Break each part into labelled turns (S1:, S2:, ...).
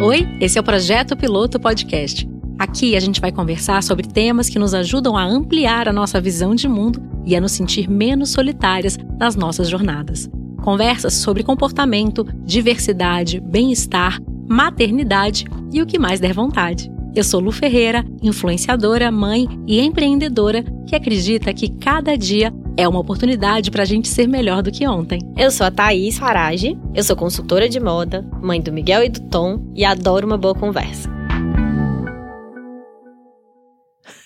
S1: Oi, esse é o Projeto Piloto Podcast. Aqui a gente vai conversar sobre temas que nos ajudam a ampliar a nossa visão de mundo e a nos sentir menos solitárias nas nossas jornadas. Conversas sobre comportamento, diversidade, bem-estar, maternidade e o que mais der vontade. Eu sou Lu Ferreira, influenciadora, mãe e empreendedora que acredita que cada dia é uma oportunidade para a gente ser melhor do que ontem.
S2: Eu sou a Thaís Farage, eu sou consultora de moda, mãe do Miguel e do Tom e adoro uma boa conversa.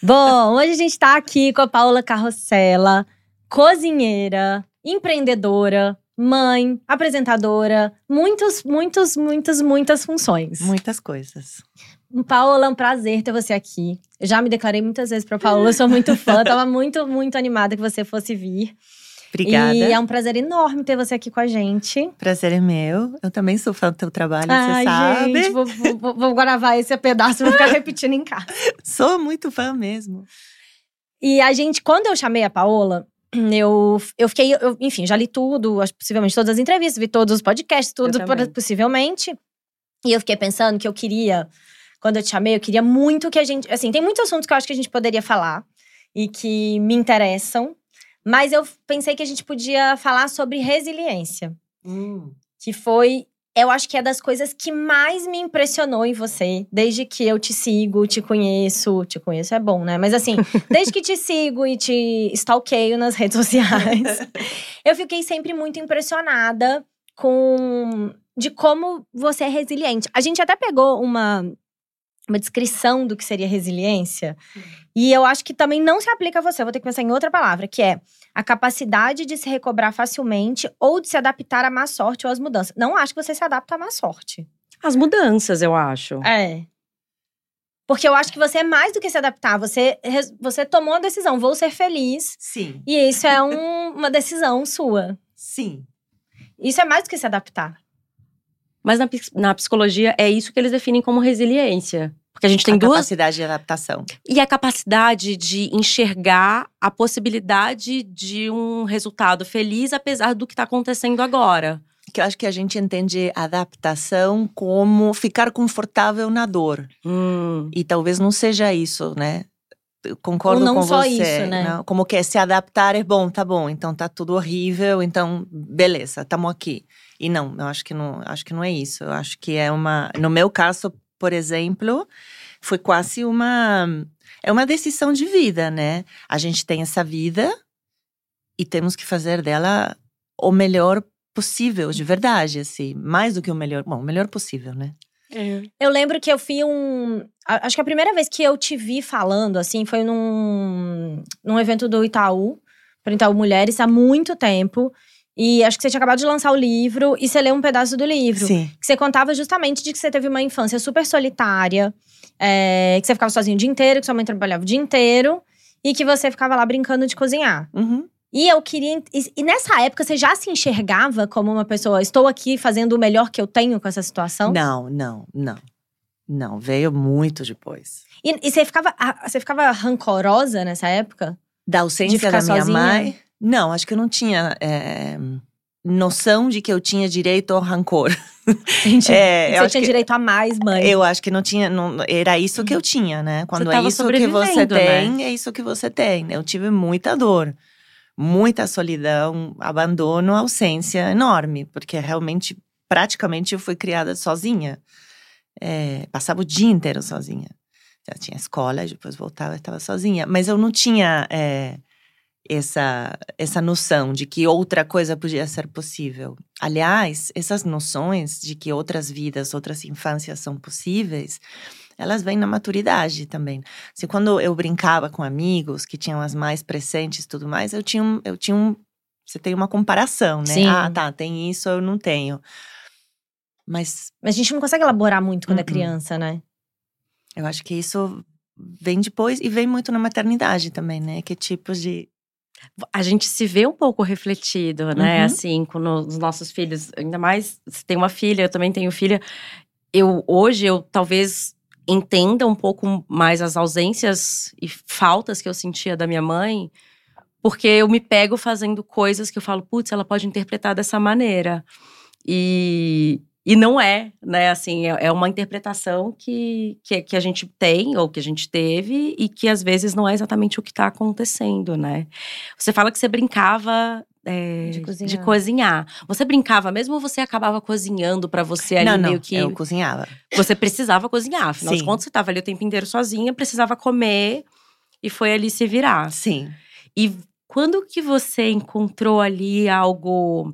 S2: Bom, hoje a gente está aqui com a Paula Carrossela, cozinheira, empreendedora, mãe, apresentadora, muitos, muitos, muitas, muitas funções.
S3: Muitas coisas.
S2: Paola, é um prazer ter você aqui. Eu já me declarei muitas vezes para Paola, eu sou muito fã, tava muito, muito animada que você fosse vir.
S3: Obrigada.
S2: E é um prazer enorme ter você aqui com a gente.
S3: Prazer é meu. Eu também sou fã do teu trabalho,
S2: Ai,
S3: você sabe.
S2: Gente, vou, vou, vou, gravar esse pedaço, vou ficar repetindo em casa.
S3: Sou muito fã mesmo.
S2: E a gente, quando eu chamei a Paola, eu, eu fiquei, eu, enfim, já li tudo, possivelmente todas as entrevistas, vi todos os podcasts, tudo possivelmente. E eu fiquei pensando que eu queria quando eu te chamei, eu queria muito que a gente. Assim, tem muitos assuntos que eu acho que a gente poderia falar e que me interessam, mas eu pensei que a gente podia falar sobre resiliência. Hum. Que foi. Eu acho que é das coisas que mais me impressionou em você, desde que eu te sigo, te conheço. Te conheço é bom, né? Mas assim, desde que te sigo e te stalkeio nas redes sociais, eu fiquei sempre muito impressionada com de como você é resiliente. A gente até pegou uma uma descrição do que seria resiliência. Uhum. E eu acho que também não se aplica a você. Eu vou ter que pensar em outra palavra, que é a capacidade de se recobrar facilmente ou de se adaptar à má sorte ou às mudanças. Não acho que você se adapta à má sorte.
S1: As mudanças, eu acho.
S2: É. Porque eu acho que você é mais do que se adaptar. Você, você tomou a decisão, vou ser feliz.
S3: Sim.
S2: E isso é um, uma decisão sua.
S3: Sim.
S2: Isso é mais do que se adaptar.
S1: Mas na, na psicologia é isso que eles definem como resiliência. Porque a gente tem
S3: a
S1: duas.
S3: capacidade de adaptação.
S1: E a capacidade de enxergar a possibilidade de um resultado feliz, apesar do que está acontecendo agora.
S3: Que eu acho que a gente entende adaptação como ficar confortável na dor.
S1: Hum.
S3: E talvez não seja isso, né? concordo
S2: Ou não
S3: com
S2: só
S3: você.
S2: Isso, né?
S3: Não? Como que é se adaptar é bom, tá bom, então tá tudo horrível, então beleza, estamos aqui. E não, eu acho que não, acho que não é isso. Eu acho que é uma, no meu caso, por exemplo, foi quase uma é uma decisão de vida, né? A gente tem essa vida e temos que fazer dela o melhor possível, de verdade, assim, mais do que o melhor, bom, o melhor possível, né?
S2: É. Eu lembro que eu fui um. Acho que a primeira vez que eu te vi falando, assim, foi num, num evento do Itaú, para Itaú Mulheres, há muito tempo. E acho que você tinha acabado de lançar o livro e você leu um pedaço do livro.
S3: Sim.
S2: Que você contava justamente de que você teve uma infância super solitária, é, que você ficava sozinho o dia inteiro, que sua mãe trabalhava o dia inteiro e que você ficava lá brincando de cozinhar.
S3: Uhum.
S2: E eu queria. E, nessa época você já se enxergava como uma pessoa, estou aqui fazendo o melhor que eu tenho com essa situação?
S3: Não, não, não. Não, veio muito depois.
S2: E, e você, ficava, você ficava rancorosa nessa época?
S3: Da ausência da minha sozinha? mãe? Não, acho que eu não tinha é, noção de que eu tinha direito ao rancor.
S2: Entendi. É, você tinha que, direito a mais, mãe.
S3: Eu acho que não tinha. Não, era isso que eu tinha, né? Quando é isso que você
S1: né?
S3: tem, né? é isso que você tem. Eu tive muita dor, muita solidão, abandono, ausência enorme, porque realmente, praticamente, eu fui criada sozinha. É, passava o dia inteiro sozinha. Já tinha escola, depois voltava e estava sozinha. Mas eu não tinha. É, essa, essa noção de que outra coisa podia ser possível. Aliás, essas noções de que outras vidas, outras infâncias são possíveis, elas vêm na maturidade também. Se quando eu brincava com amigos que tinham as mais presentes e tudo mais, eu tinha um, eu tinha um, você tem uma comparação, né?
S2: Sim.
S3: Ah, tá, tem isso, eu não tenho. Mas
S2: mas a gente não consegue elaborar muito quando uh -uh. é criança, né?
S3: Eu acho que isso vem depois e vem muito na maternidade também, né? Que tipos de
S1: a gente se vê um pouco refletido, né? Uhum. Assim, com os nossos filhos. Ainda mais, se tem uma filha, eu também tenho filha. Eu, hoje, eu talvez entenda um pouco mais as ausências e faltas que eu sentia da minha mãe. Porque eu me pego fazendo coisas que eu falo, putz, ela pode interpretar dessa maneira.
S4: E, e não é, né? Assim, é, é uma interpretação que, que, que, a gente tem ou que a gente teve e que às vezes não é exatamente o que está acontecendo, né? Você fala que você brincava é, de, cozinhar. de, cozinhar. Você brincava mesmo ou você acabava cozinhando para você ali
S3: não,
S4: meio
S3: não,
S4: que.
S3: Eu cozinhava.
S4: Você precisava cozinhar, afinal
S3: Sim.
S4: de contas, você estava ali o tempo inteiro sozinha, precisava comer e foi ali se virar.
S3: Sim.
S4: E quando que você encontrou ali algo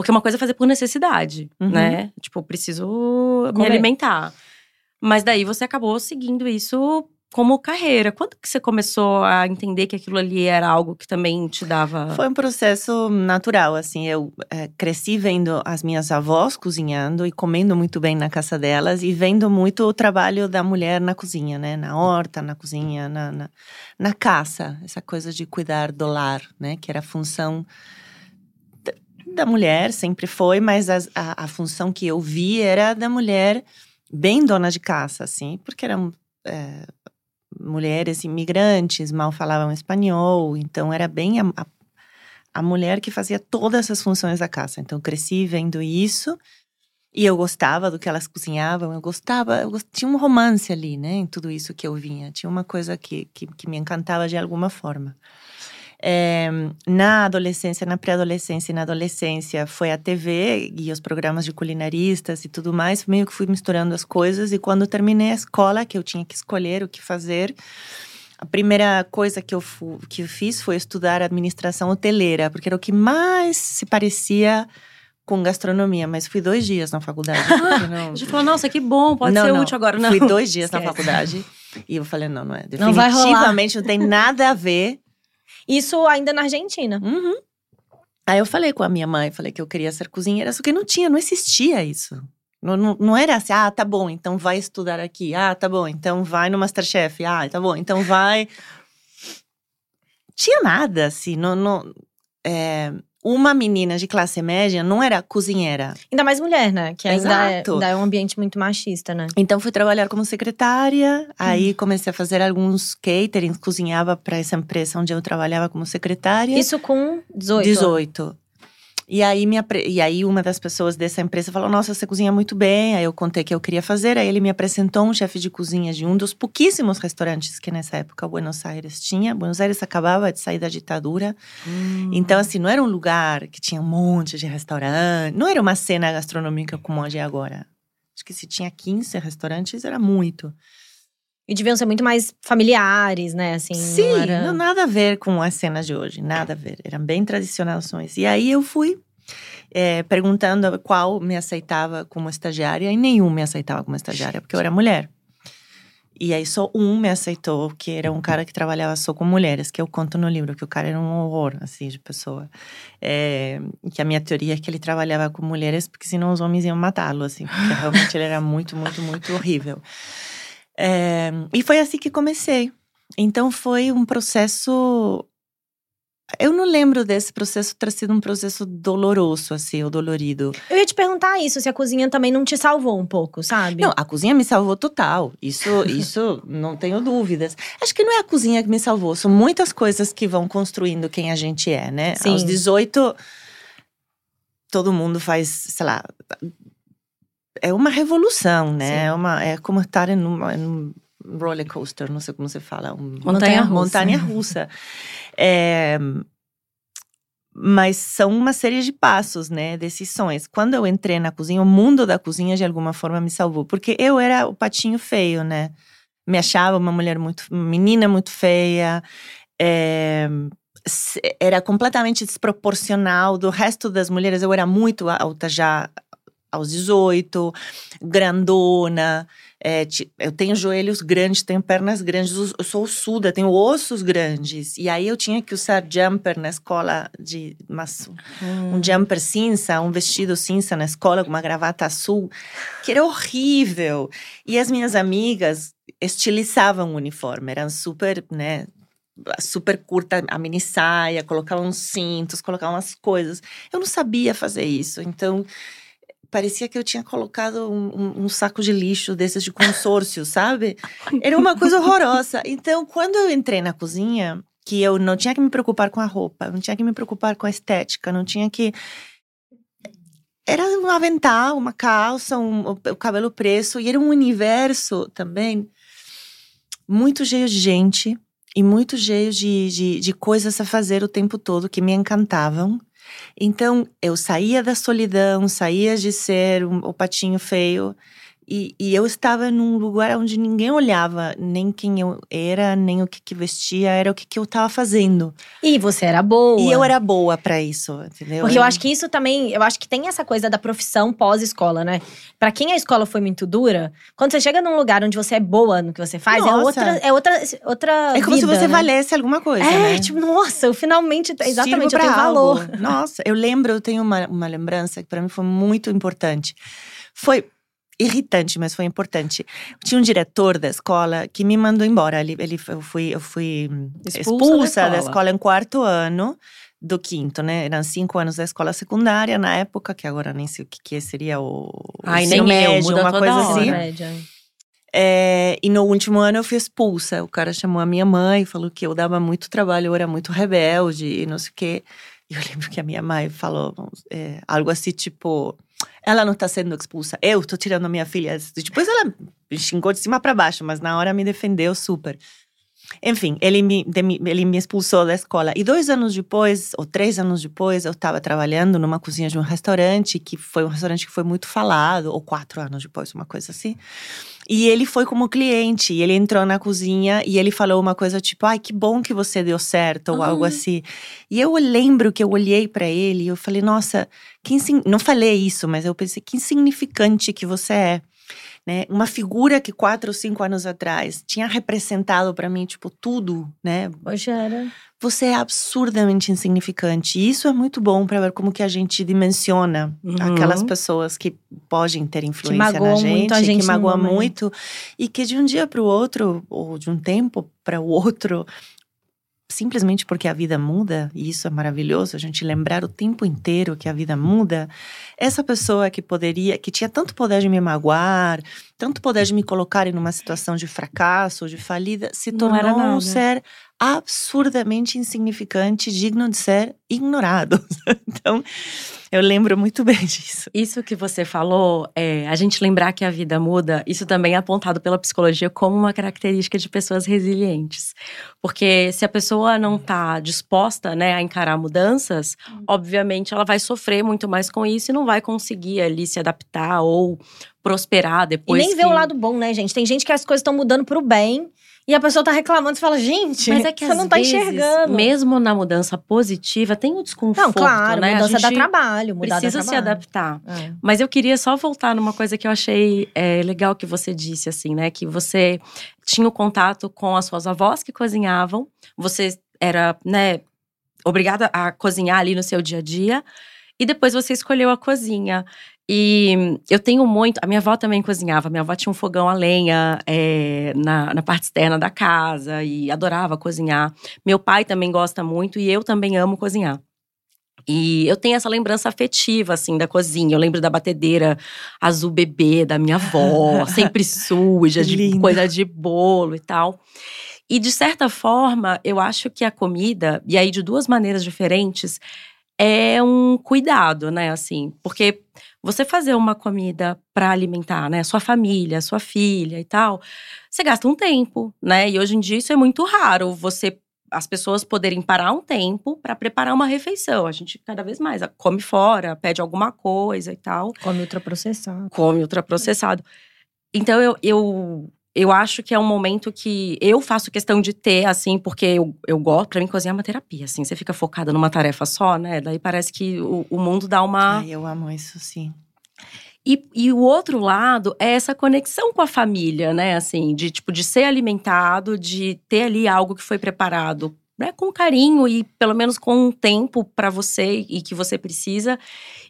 S4: porque uma coisa é fazer por necessidade,
S3: Uhum.
S4: né? Tipo, preciso me
S2: Comer.
S4: alimentar. Mas daí você acabou seguindo isso como carreira. Quando que você começou a entender que aquilo ali era algo que também te dava.
S3: Foi um processo natural, assim. Eu eh, cresci vendo as minhas avós cozinhando e comendo muito bem na casa delas e vendo muito o trabalho da mulher na cozinha, né? Na horta, na cozinha, na, na, na caça. Essa coisa de cuidar do lar, né? Que era a função da- mulher, sempre foi, mas as- a, a função que eu vi era da mulher bem dona de casa, assim. Porque eram… eh, mulheres imigrantes, mal falavam espanhol, então era bem a, a, a mulher que fazia todas as funções da casa. Então eu cresci vendo isso e eu gostava do que elas cozinhavam, eu gostava, eu gost... tinha um romance ali, né, em tudo isso que eu vinha, tinha uma coisa que, que, que me encantava de alguma forma. É, na adolescência, na pré-adolescência e na adolescência foi a TV e os programas de culinaristas e tudo mais, meio que fui misturando as coisas e quando terminei a escola, que eu tinha que escolher o que fazer, a primeira coisa que eu, que eu fiz foi estudar administração hoteleira, porque era o que mais se parecia com gastronomia, mas fui dois dias na faculdade. não-
S4: A gente falou, nossa, que bom, pode
S3: não,
S4: ser
S3: não.
S4: útil agora. Não.
S3: Fui dois dias na
S4: Esquece.
S3: faculdade e eu falei, não, não é.
S2: Não vai rolar.
S3: Definitivamente não tem nada a ver
S2: Isso ainda na Argentina.
S3: Uhum. Aí eu falei com a minha mãe, falei que eu queria ser cozinheira, só que não tinha, não existia isso. Não, não, não era assim, ah, tá bom, então vai estudar aqui. Ah, tá bom, então vai no Masterchef. Ah, tá bom, então vai. Tinha nada, assim. Não, não, é, uma menina de classe média não era cozinheira.
S2: Ainda mais mulher, né? Que ainda é, ainda é um ambiente muito machista, né?
S3: Então fui trabalhar como secretária, aí comecei a fazer alguns caterings, cozinhava para essa empresa onde eu trabalhava como secretária.
S2: Isso com 18.
S3: 18. E aí, e aí uma das pessoas dessa empresa falou: Nossa, você cozinha muito bem. Aí eu contei que eu queria fazer. Aí ele me apresentou um chefe de cozinha de um dos pouquíssimos restaurantes que nessa época Buenos Aires tinha. Buenos Aires acabava de sair da ditadura.
S4: Hum.
S3: Então, assim, não era um lugar que tinha um monte de restaurante. Não era uma cena gastronômica como hoje é agora. Acho que se tinha 15 restaurantes, era muito.
S2: E deviam ser muito mais familiares, né? Assim,
S3: Sim,
S2: não era...
S3: não nada a ver com as cenas de hoje, nada a ver. Eram bem tradicionais. E aí eu fui eh, perguntando qual me aceitava como estagiária e nenhum me aceitava como estagiária, porque eu era mulher. E aí só um me aceitou, que era um cara que trabalhava só com mulheres, que eu conto no livro, que o cara era um horror, assim, de pessoa. É, que a minha teoria é que ele trabalhava com mulheres, porque senão os homens iam matá-lo, assim, porque realmente ele era muito, muito, muito horrível. É, e foi assim que comecei. Então foi um processo. Eu não lembro desse processo ter sido um processo doloroso, assim, ou dolorido.
S2: Eu ia te perguntar isso, se a cozinha também não te salvou um pouco, sabe?
S3: Não, a cozinha me salvou total. Isso, isso não tenho dúvidas. Acho que não é a cozinha que me salvou, são muitas coisas que vão construindo quem a gente é, né?
S2: Sim.
S3: Aos 18, todo mundo faz, sei lá. É uma revolução, né?
S2: Sim.
S3: É, uma, é como estar em uma- em um roller coaster, não sei como se fala. Um,
S4: Montanha-russa.
S3: Montanha russa. É, mas são uma série de passos, né? Decisões. Quando eu entrei na cozinha, o mundo da cozinha de alguma forma me salvou. Porque eu era o patinho feio, né? Me achava uma mulher muito. menina muito feia. é, era completamente desproporcional do resto das mulheres. Eu era muito alta já aos 18, grandona. é, eu tenho joelhos grandes, tenho pernas grandes, eu sou ossuda, tenho ossos grandes. E aí eu tinha que usar jumper na escola de mas,
S4: Hum.
S3: um jumper cinza, um vestido cinza na escola com uma gravata azul, que era horrível. E as minhas amigas estilizavam o uniforme, eram super, né, super curta a mini saia, colocavam uns cintos, colocavam umas coisas. Eu não sabia fazer isso, então parecia que eu tinha colocado um, um- saco de lixo desses de consórcio, sabe? Era uma coisa horrorosa. Então, quando eu entrei na cozinha, que eu não tinha que me preocupar com a roupa, não tinha que me preocupar com a estética, não tinha que era um avental, uma calça, um, o cabelo preso, e era um universo também muito cheio de gente e muito cheio de, de, de coisas a fazer o tempo todo que me encantavam. Então, eu saía da solidão, saía de ser um, o patinho feio e, e, eu estava num lugar onde ninguém olhava nem quem eu era, nem o que, que vestia, era o que, que eu estava fazendo.
S2: E você era boa.
S3: E eu era boa para isso, entendeu?
S2: Porque eu acho que isso também, eu acho que tem essa coisa da profissão pós-escola, né? Para quem a escola foi muito dura, quando você chega num lugar onde você é boa no que você faz, é nossa. é outra, é outra, outra
S3: É como
S2: vida,
S3: se você
S2: né?
S3: valesse alguma coisa,
S2: é,
S3: né?
S2: tipo, nossa, eu finalmente, exatamente, eu tenho valor.
S3: Nossa, eu lembro, eu tenho uma, uma lembrança que para mim foi muito importante. Foi irritante, mas foi importante. Tinha um diretor da escola que me mandou embora. Ele, ele eu fui, eu fui expulsa, expulsa da, escola. da escola em quarto ano do quinto, né? Eram cinco anos da escola secundária na época, que agora nem sei o que, que seria o
S4: Ai, nem médio, eu, uma coisa assim.
S3: É, e no último ano eu fui expulsa. O cara chamou a minha mãe, falou que eu dava muito trabalho, eu era muito rebelde e não sei o quê. E eu lembro que a minha mãe falou é, algo assim, tipo ela não está sendo expulsa, eu estou tirando a minha filha. Depois ela me xingou de cima para baixo, mas na hora me defendeu super. Enfim, ele me, ele me expulsou da escola. E dois anos depois, ou três anos depois, eu estava trabalhando numa cozinha de um restaurante, que foi um restaurante que foi muito falado, ou quatro anos depois, uma coisa assim. E ele foi como cliente, e ele entrou na cozinha e ele falou uma coisa tipo: ai, que bom que você deu certo, ou algo assim. E eu lembro que eu olhei para ele e eu falei: nossa, que não falei isso, mas eu pensei: que insignificante que você é. Né? Uma figura que quatro ou cinco anos atrás tinha representado para mim, tipo, tudo, né?
S2: Hoje era
S3: você é absurdamente insignificante. E isso é muito bom para ver como que a gente dimensiona uhum. aquelas pessoas que podem ter influência na gente, a gente que magoa muito e que de um dia para o outro ou de um tempo para o outro simplesmente porque a vida muda, e isso é maravilhoso, a gente lembrar o tempo inteiro que a vida muda, essa pessoa que poderia, que tinha tanto poder de me magoar, tanto poder de me colocar em uma situação de fracasso, de falida, se tornou um ser absurdamente insignificante, digno de ser ignorado. então, eu lembro muito bem disso.
S4: Isso que você falou, é, a gente lembrar que a vida muda, isso também é apontado pela psicologia como uma característica de pessoas resilientes. Porque se a pessoa não está disposta né, a encarar mudanças, hum. obviamente ela vai sofrer muito mais com isso e não vai conseguir ali se adaptar ou prosperar depois.
S2: E nem
S4: que...
S2: ver o lado bom, né, gente? Tem gente que as coisas estão mudando para o bem e a pessoa tá reclamando, você fala, gente, Mas é que você não tá vezes, enxergando.
S4: Mesmo na mudança positiva, tem o desconforto, não, claro,
S2: né? mudança dá trabalho, mudar
S4: precisa se adaptar. É. Mas eu queria só voltar numa coisa que eu achei é, legal que você disse, assim, né? Que você tinha o contato com as suas avós que cozinhavam, você era, né, obrigada a cozinhar ali no seu dia a dia. E depois você escolheu a cozinha. E eu tenho muito. A minha avó também cozinhava. Minha avó tinha um fogão a lenha é, na, na parte externa da casa e adorava cozinhar. Meu pai também gosta muito e eu também amo cozinhar. E eu tenho essa lembrança afetiva, assim, da cozinha. Eu lembro da batedeira azul bebê da minha avó, sempre suja, de coisa de bolo e tal. E de certa forma, eu acho que a comida, e aí de duas maneiras diferentes, é um cuidado, né? Assim, porque você fazer uma comida para alimentar, né, sua família, sua filha e tal, você gasta um tempo, né? E hoje em dia isso é muito raro. Você as pessoas poderem parar um tempo para preparar uma refeição. A gente cada vez mais come fora, pede alguma coisa e tal.
S2: Come ultraprocessado.
S4: Come ultraprocessado. Então eu, eu eu acho que é um momento que eu faço questão de ter, assim, porque eu, eu gosto. Pra mim, cozinhar é uma terapia, assim. Você fica focada numa tarefa só, né? Daí parece que o, o mundo dá uma.
S3: Ai, eu amo isso, sim.
S4: E, e, o outro lado é essa conexão com a família, né? Assim, de tipo, de ser alimentado, de ter ali algo que foi preparado né, com carinho e pelo menos com um tempo para você e que você precisa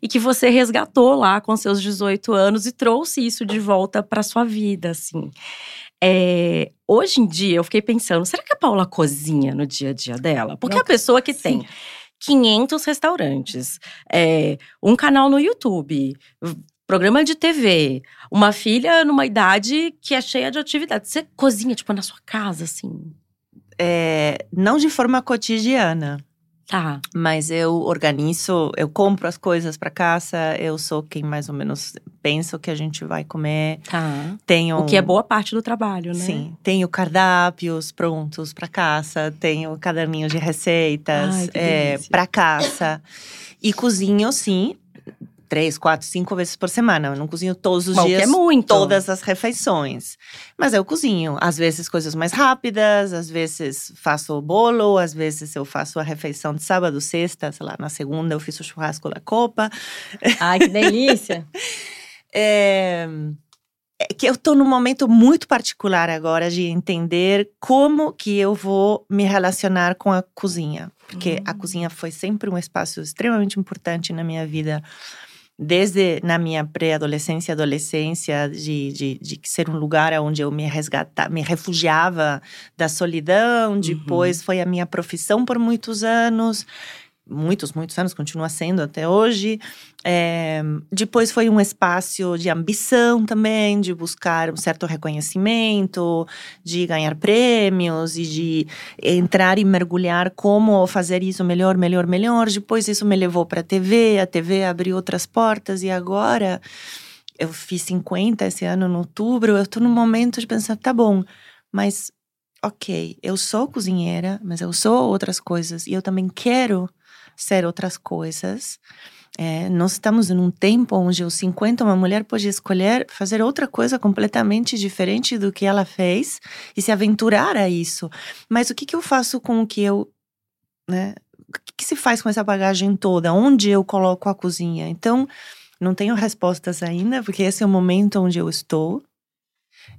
S4: e que você resgatou lá com seus 18 anos e trouxe isso de volta para sua vida, assim. É, hoje em dia eu fiquei pensando, será que a Paula cozinha no dia a dia dela? Porque Não, a pessoa que sim. tem 500 restaurantes, é, um canal no YouTube, programa de TV, uma filha numa idade que é cheia de atividade. Você cozinha, tipo, na sua casa, assim?
S3: É, não de forma cotidiana.
S4: Tá.
S3: Mas eu organizo, eu compro as coisas para casa, eu sou quem mais ou menos pensa o que a gente vai comer.
S4: Tá.
S3: Tenho
S4: O que é boa parte do trabalho, né?
S3: Sim, tenho cardápios prontos para casa, tenho caderninhos de receitas é, para casa. E cozinho, sim, três, quatro, cinco vezes por semana. Eu não cozinho todos os
S4: o que
S3: dias,
S4: é muito.
S3: todas as refeições. Mas eu cozinho, às vezes coisas mais rápidas, às vezes faço o bolo, às vezes eu faço a refeição de sábado, sexta, sei lá, na segunda eu fiz o churrasco da copa.
S2: Ai, que delícia.
S3: É, é que eu estou num momento muito particular agora de entender como que eu vou me relacionar com a cozinha. Porque a
S4: Hum.
S3: cozinha foi sempre um espaço extremamente importante na minha vida. Desde na minha pré-adolescência, adolescência, de, de, de ser um lugar onde eu me resgatava, me refugiava da solidão. Depois foi a minha profissão por muitos anos muitos, muitos anos, continua sendo até hoje. É, depois foi um espaço de ambição também, de buscar um certo reconhecimento, de ganhar prêmios e de entrar e mergulhar como fazer isso melhor, melhor, melhor. Depois isso me levou para a TV, a TV abriu outras portas e agora eu fiz 50 esse ano, em outubro. Eu estou no momento de pensar, tá bom, mas ok, eu sou cozinheira, mas eu sou outras coisas e eu também quero ser outras coisas. É, nós estamos em um tempo onde aos 50 uma mulher pode escolher fazer outra coisa completamente diferente do que ela fez e se aventurar a isso. Mas o que, que eu faço com o que eu. Né? O que, que se faz com essa bagagem toda? Onde eu coloco a cozinha? Então, não tenho respostas ainda, porque esse é o momento onde eu estou.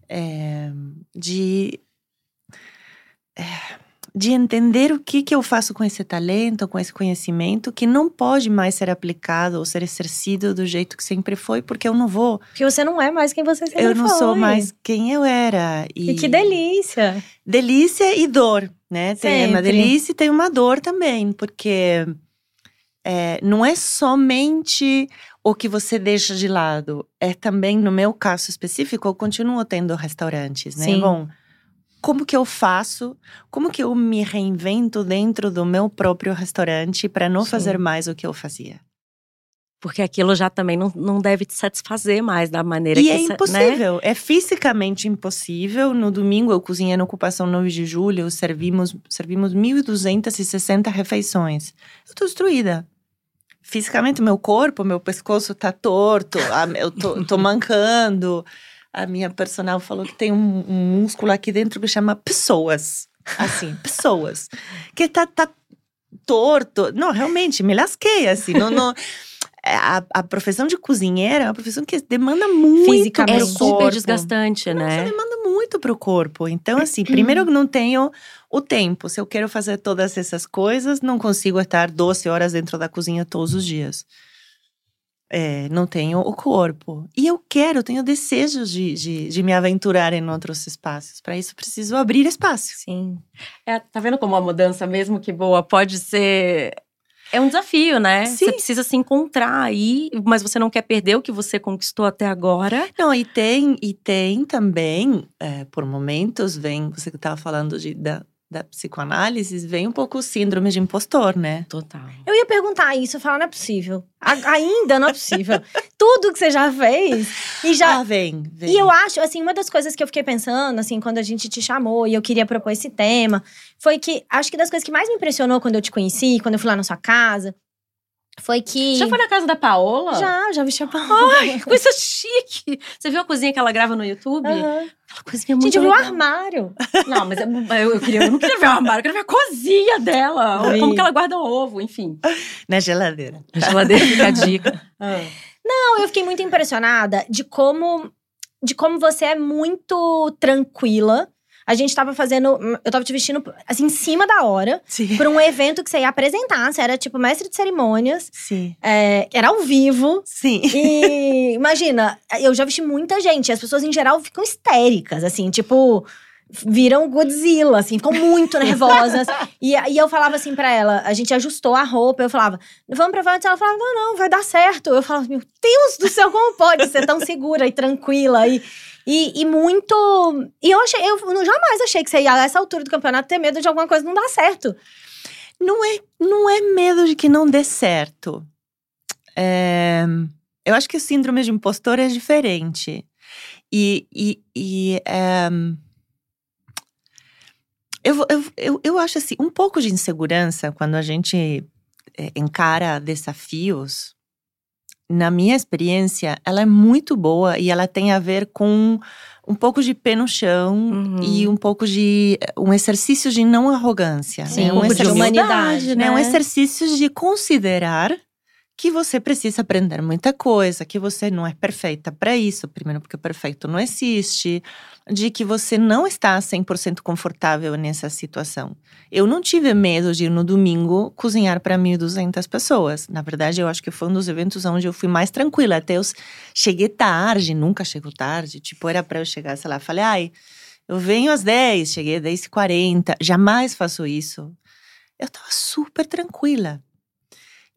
S3: É, de de entender o que, que eu faço com esse talento, com esse conhecimento, que não pode mais ser aplicado ou ser exercido do jeito que sempre foi, porque eu não vou.
S2: Porque você não é mais quem você sempre
S3: eu não
S2: foi.
S3: sou mais quem eu era.
S2: E que delícia.
S3: Delícia e dor, né? Tem uma
S2: Sempre.
S3: delícia e tem uma dor também, porque é, não é somente o que você deixa de lado, é também, no meu caso específico, eu continuo tendo restaurantes, né?
S2: Sim.
S3: Bom, como que eu faço? Como que eu me reinvento dentro do meu próprio restaurante para não
S2: Sim.
S3: fazer mais o que eu fazia?
S4: Porque aquilo já também não, não deve te satisfazer mais da maneira
S3: E
S4: que
S3: é
S4: sa- né?
S3: impossível, é fisicamente impossível. No domingo eu cozinhei na ocupação 9 de julho, servimos, servimos 1.260 refeições. Eu tô destruída. Fisicamente, meu corpo, meu pescoço tá torto, eu tô, tô mancando. A minha personal falou que tem um, um músculo aqui dentro que chama pessoas. Assim, pessoas. Que tá, tá torto. Não, realmente, me lasquei, assim. Não, não, é, a, a profissão de cozinheira é uma profissão que demanda muito.
S4: É
S3: pro
S4: super
S3: corpo.
S4: desgastante,
S3: Nossa,
S4: né?
S3: demanda muito pro corpo. Então, assim, primeiro eu não tenho o tempo. Se eu quero fazer todas essas coisas, não consigo estar 12 horas dentro da cozinha todos os dias. É, não tenho o corpo. E eu quero, tenho desejos de, de, de me aventurar em outros espaços. Para isso, preciso abrir espaço.
S2: Sim.
S4: É, tá vendo como a mudança, mesmo que boa, pode ser. É um desafio, né?
S3: Sim.
S4: Você precisa se encontrar aí, mas você não quer perder o que você conquistou até agora.
S3: Não, e tem, e tem também, é, por momentos, vem, você que estava falando de, da, da psicoanálise, vem um pouco o síndrome de impostor, né?
S4: Total.
S2: Eu ia perguntar isso, eu falo, não é possível. A- ainda não é possível. Tudo que você já fez e já.
S3: Ah, vem, vem.
S2: E eu acho, assim, uma das coisas que eu fiquei pensando, assim, quando a gente te chamou e eu queria propor esse tema, foi que acho que das coisas que mais me impressionou quando eu te conheci, quando eu fui lá na sua casa, foi que.
S4: Já foi na casa da Paola?
S2: Já, já vestiu a Paola.
S4: Ai, coisa chique! Você viu a cozinha que ela grava no YouTube?
S2: Aham.
S4: Aquela cozinha muito
S2: Gente, eu vi o
S4: legal.
S2: armário.
S4: Não, mas eu, eu, eu queria, eu não queria ver o armário, eu queria ver a cozinha dela. Como que ela guarda o ovo, enfim.
S3: Na geladeira.
S4: A geladeira fica a dica.
S2: Não, eu fiquei muito impressionada de como de como você é muito tranquila. A gente tava fazendo. Eu tava te vestindo assim, em cima da hora,
S3: Sim.
S2: pra um evento que você ia apresentar. Você era tipo mestre de cerimônias,
S3: Sim.
S2: é, era ao vivo.
S3: Sim.
S2: E imagina, eu já vesti muita gente. As pessoas em geral ficam histéricas, assim, tipo. Viram Godzilla, assim, ficam muito nervosas. e, e eu falava assim pra ela, a gente ajustou a roupa, eu falava, vamos pra frente. Ela falava, não, não, vai dar certo. Eu falava, meu Deus do céu, como pode ser tão segura e tranquila? E, e, e muito. E eu achei, eu jamais achei que você ia a essa altura do campeonato ter medo de alguma coisa não dar certo.
S3: Não é, não é medo de que não dê certo. É, eu acho que o síndrome de impostor é diferente. E, e, e é, eu, eu, eu, eu acho assim, um pouco de insegurança quando a gente é, encara desafios. Na minha experiência, ela é muito boa e ela tem a ver com um pouco de pé no chão uhum. e um pouco de um exercício de não arrogância,
S2: Sim,
S3: né?
S2: um, um de humanidade,
S3: né? Um exercício de considerar que você precisa aprender muita coisa, que você não é perfeita para isso, primeiro porque perfeito não existe, de que você não está 100% confortável nessa situação. Eu não tive medo de no domingo cozinhar para 1.200 pessoas. Na verdade, eu acho que foi um dos eventos onde eu fui mais tranquila. Até eu cheguei tarde, nunca chego tarde. Tipo, era para eu chegar, sei lá, falei, ai, eu venho às 10, cheguei às 10h40. Jamais faço isso. Eu tava super tranquila.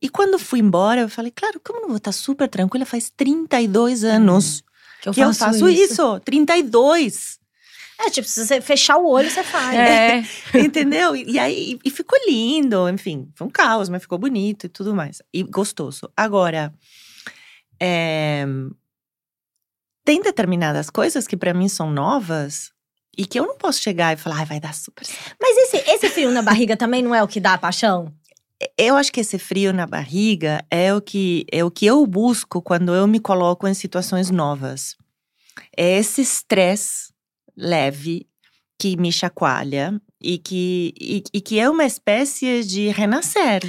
S3: E quando fui embora, eu falei, claro, como não vou estar super tranquila? Faz 32 anos que eu, que faço, eu faço isso. isso. 32.
S2: É, tipo, se você fechar o olho, você faz.
S3: É. Entendeu? E, aí e ficou lindo, enfim, foi um caos, mas ficou bonito e tudo mais. E gostoso. Agora, é, tem determinadas coisas que para mim são novas e que eu não posso chegar e falar, ai, vai dar super certo.
S2: Mas esse, esse frio na barriga também não é o que dá a paixão?
S3: Eu acho que esse frio na barriga é o que é o que eu busco quando eu me coloco em situações novas. É esse estresse leve que me chacoalha e que, e, e, que é uma espécie de renascer.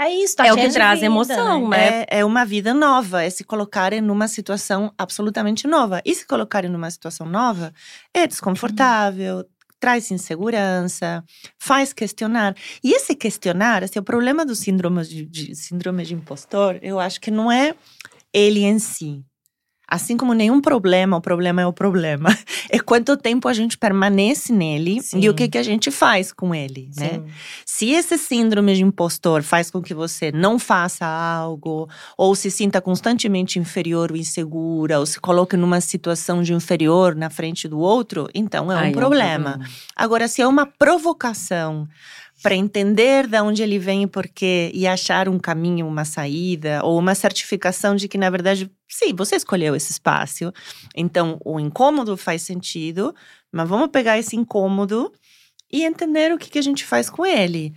S2: É isso, tá
S4: É o que traz vida, emoção, né?
S3: É, é uma vida nova, é se colocar em uma situação absolutamente nova. E se colocar em uma situação nova é desconfortável, traz insegurança, faz questionar. E esse questionar, assim, o problema do síndrome de, de, síndrome de impostor, eu acho que não é ele em si. Assim como nenhum problema, o problema é o problema. É quanto tempo a gente permanece nele Sim. e o que, que a gente faz com ele, né? Sim. Se esse síndrome de impostor faz com que você não faça algo, ou se sinta constantemente inferior ou insegura, ou se coloque numa situação de inferior na frente do outro, então é um, Ai, problema. É um problema. Agora, se é uma provocação para entender de onde ele vem e porquê e achar um caminho, uma saída ou uma certificação de que na verdade, sim, você escolheu esse espaço. Então, o incômodo faz sentido, mas vamos pegar esse incômodo e entender o que, que a gente faz com ele.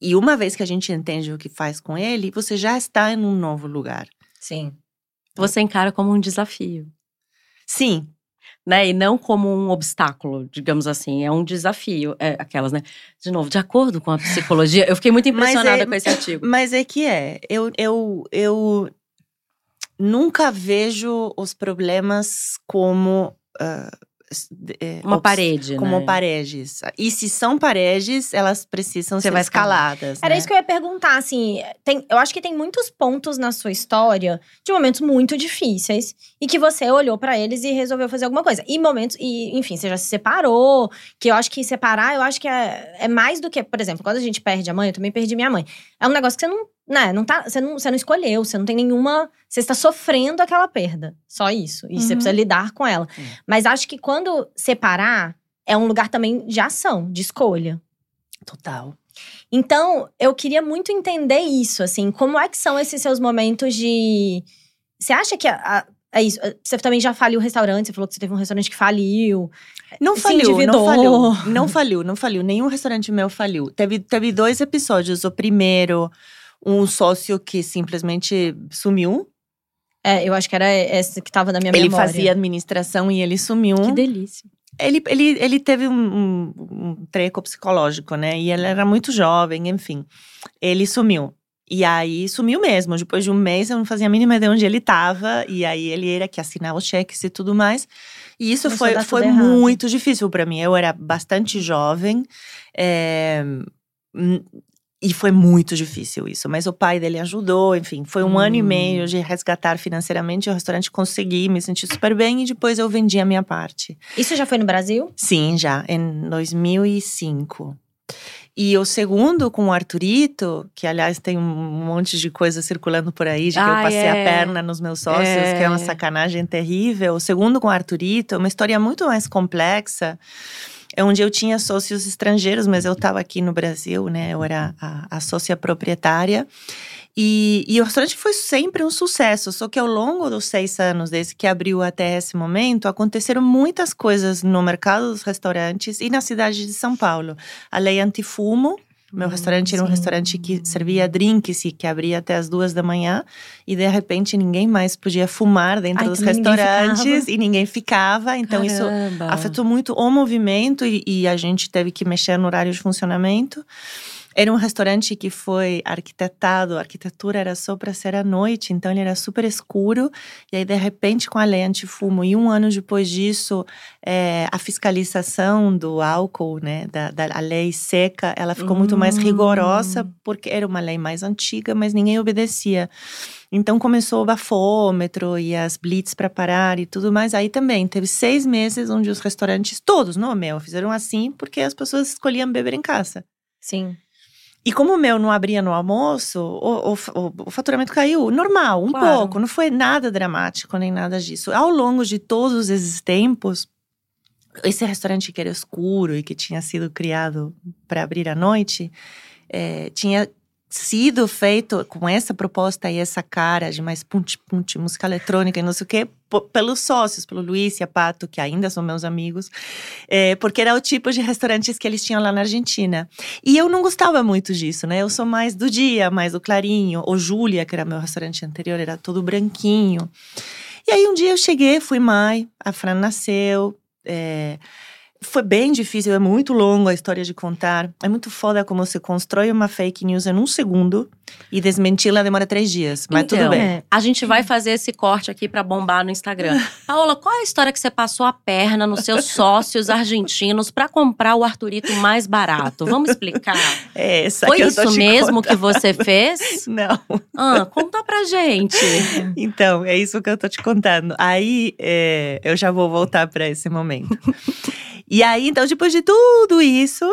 S3: E uma vez que a gente entende o que faz com ele, você já está em um novo lugar.
S2: Sim.
S4: Você encara como um desafio.
S3: Sim,
S4: né? E não como um obstáculo, digamos assim, é um desafio. É aquelas, né? De novo, de acordo com a psicologia, eu fiquei muito impressionada é, com esse artigo.
S3: Mas é que é, eu, eu, eu nunca vejo os problemas como uh,
S4: é, uma parede,
S3: como
S4: né?
S3: paredes. E se são paredes, elas precisam Você ser escaladas.
S2: Era
S3: né?
S2: isso que eu ia perguntar, assim, tem, eu acho que tem muitos pontos na sua história de momentos muito difíceis e que você olhou para eles e resolveu fazer alguma coisa. E momentos, e enfim, você já se separou, que eu acho que separar, eu acho que é, é mais do que, por exemplo, quando a gente perde a mãe, eu também perdi minha mãe. É um negócio que você não né, não tá, você, não, você não escolheu, você não tem nenhuma. Você está sofrendo aquela perda. Só isso. E uhum. você precisa lidar com ela. Uhum. Mas acho que quando separar, é um lugar também de ação, de escolha.
S3: Total.
S2: Então, eu queria muito entender isso, assim, como é que são esses seus momentos de. Você acha que a, a, é isso? Você também já faliu o restaurante, você falou que você teve um restaurante que faliu.
S3: Não faliu, não faliu. Não faliu, não faliu. Nenhum restaurante meu faliu. Teve, teve dois episódios. O primeiro um sócio que simplesmente sumiu.
S2: É, eu acho que era esse que estava na minha
S3: ele
S2: memória.
S3: Ele fazia administração e ele sumiu.
S2: Que delícia.
S3: Ele, ele, ele teve um, um, um treco psicológico, né? E ele era muito jovem, enfim. Ele sumiu. E aí sumiu mesmo. Depois de um mês eu não fazia a mínima ideia onde ele estava. E aí ele era que assinar os cheques e tudo mais. E isso Começou foi, foi muito difícil para mim. Eu era bastante jovem. É, e foi muito difícil isso, mas o pai dele ajudou, enfim, foi um hum. ano e hum. meio de resgatar financeiramente o restaurante, consegui, me senti super bem e depois eu vendi a minha parte.
S2: Isso já foi no Brasil?
S3: Sim, já, em 2005. E o segundo com o Arthurito, que aliás tem um monte de coisa circulando por aí, de que ah, eu passei é. a perna nos meus sócios, é. que é uma sacanagem terrível. O segundo com o Arthurito é uma história muito mais complexa é onde eu tinha sócios estrangeiros, mas eu estava aqui no Brasil, né? Eu era a, a sócia proprietária. E, e, o restaurante foi sempre um sucesso, só que ao longo dos seis anos, desde que abriu até esse momento, aconteceram muitas coisas no mercado dos restaurantes e na cidade de São Paulo. A lei antifumo, meu restaurante era um restaurante que servia drinks e que abria até as duas da manhã. E de repente ninguém mais podia fumar dentro Ai, dos restaurantes ninguém e ninguém ficava. Então Caramba. isso afetou muito o movimento e, e a gente teve que mexer no horário de funcionamento. Era um restaurante que foi arquitetado, a arquitetura era só para ser à noite, então ele era super escuro. E aí, de repente, com a lei antifumo, e um ano depois disso, é, a fiscalização do álcool, né, da, da lei seca, ela ficou muito mais rigorosa, hum. porque era uma lei mais antiga, mas ninguém obedecia. Então começou o bafômetro e as blitz para parar e tudo mais. Aí também teve seis meses onde os restaurantes, todos, não meu, fizeram assim porque as pessoas escolhiam beber em casa.
S2: Sim.
S3: E como o meu não abria no almoço, o, o, o faturamento caiu normal, um claro. pouco. Não foi nada dramático nem nada disso. Ao longo de todos esses tempos, esse restaurante que era escuro e que tinha sido criado para abrir à noite, é, tinha sido feito com essa proposta e essa cara de mais punch-punch, música eletrônica e não sei o quê, pelos sócios, pelo Luiz e a Pato, que ainda são meus amigos, é, porque era o tipo de restaurantes que eles tinham lá na Argentina. E eu não gostava muito disso, né? Eu sou mais do dia, mais do clarinho. O Júlia, que era meu restaurante anterior, era todo branquinho. E aí um dia eu cheguei, fui mãe, a Fran nasceu. É, foi bem difícil, é muito longo a história de contar. É muito foda como você constrói uma fake news em um segundo e desmenti-la demora três dias. Mas então, tudo bem. É.
S4: A gente vai fazer esse corte aqui para bombar no Instagram. Paola, qual é a história que você passou a perna nos seus sócios argentinos para comprar o Arturito mais barato? Vamos explicar.
S3: É essa
S4: Foi isso mesmo que você fez?
S3: Não.
S4: Ah, conta pra gente.
S3: Então, é isso que eu tô te contando. Aí, é, eu já vou voltar para esse momento. E aí, então, depois de tudo isso,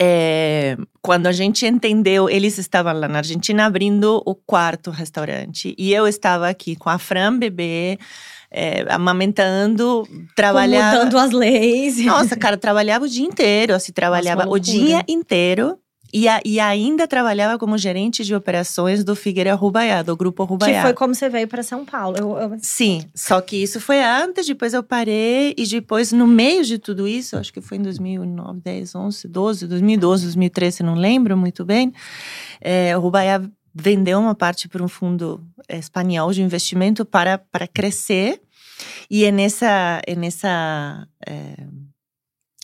S3: é, quando a gente entendeu, eles estavam lá na Argentina abrindo o quarto restaurante. E eu estava aqui com a Fran bebê, é, amamentando, trabalhando.
S2: Mudando as leis.
S3: Nossa, cara, trabalhava o dia inteiro, assim, trabalhava Nossa, o dia inteiro. E, a, e ainda trabalhava como gerente de operações do Figueira Rubaiá, do grupo Rubaiá.
S2: Que foi como você veio para São Paulo. Eu, eu...
S3: Sim, só que isso foi antes, depois eu parei e depois no meio de tudo isso, acho que foi em 2009, 10, 11, 12, 2012, 2013, não lembro muito bem. É, o Rubaiá vendeu uma parte para um fundo espanhol de investimento para, para crescer. E é nessa, é nessa é,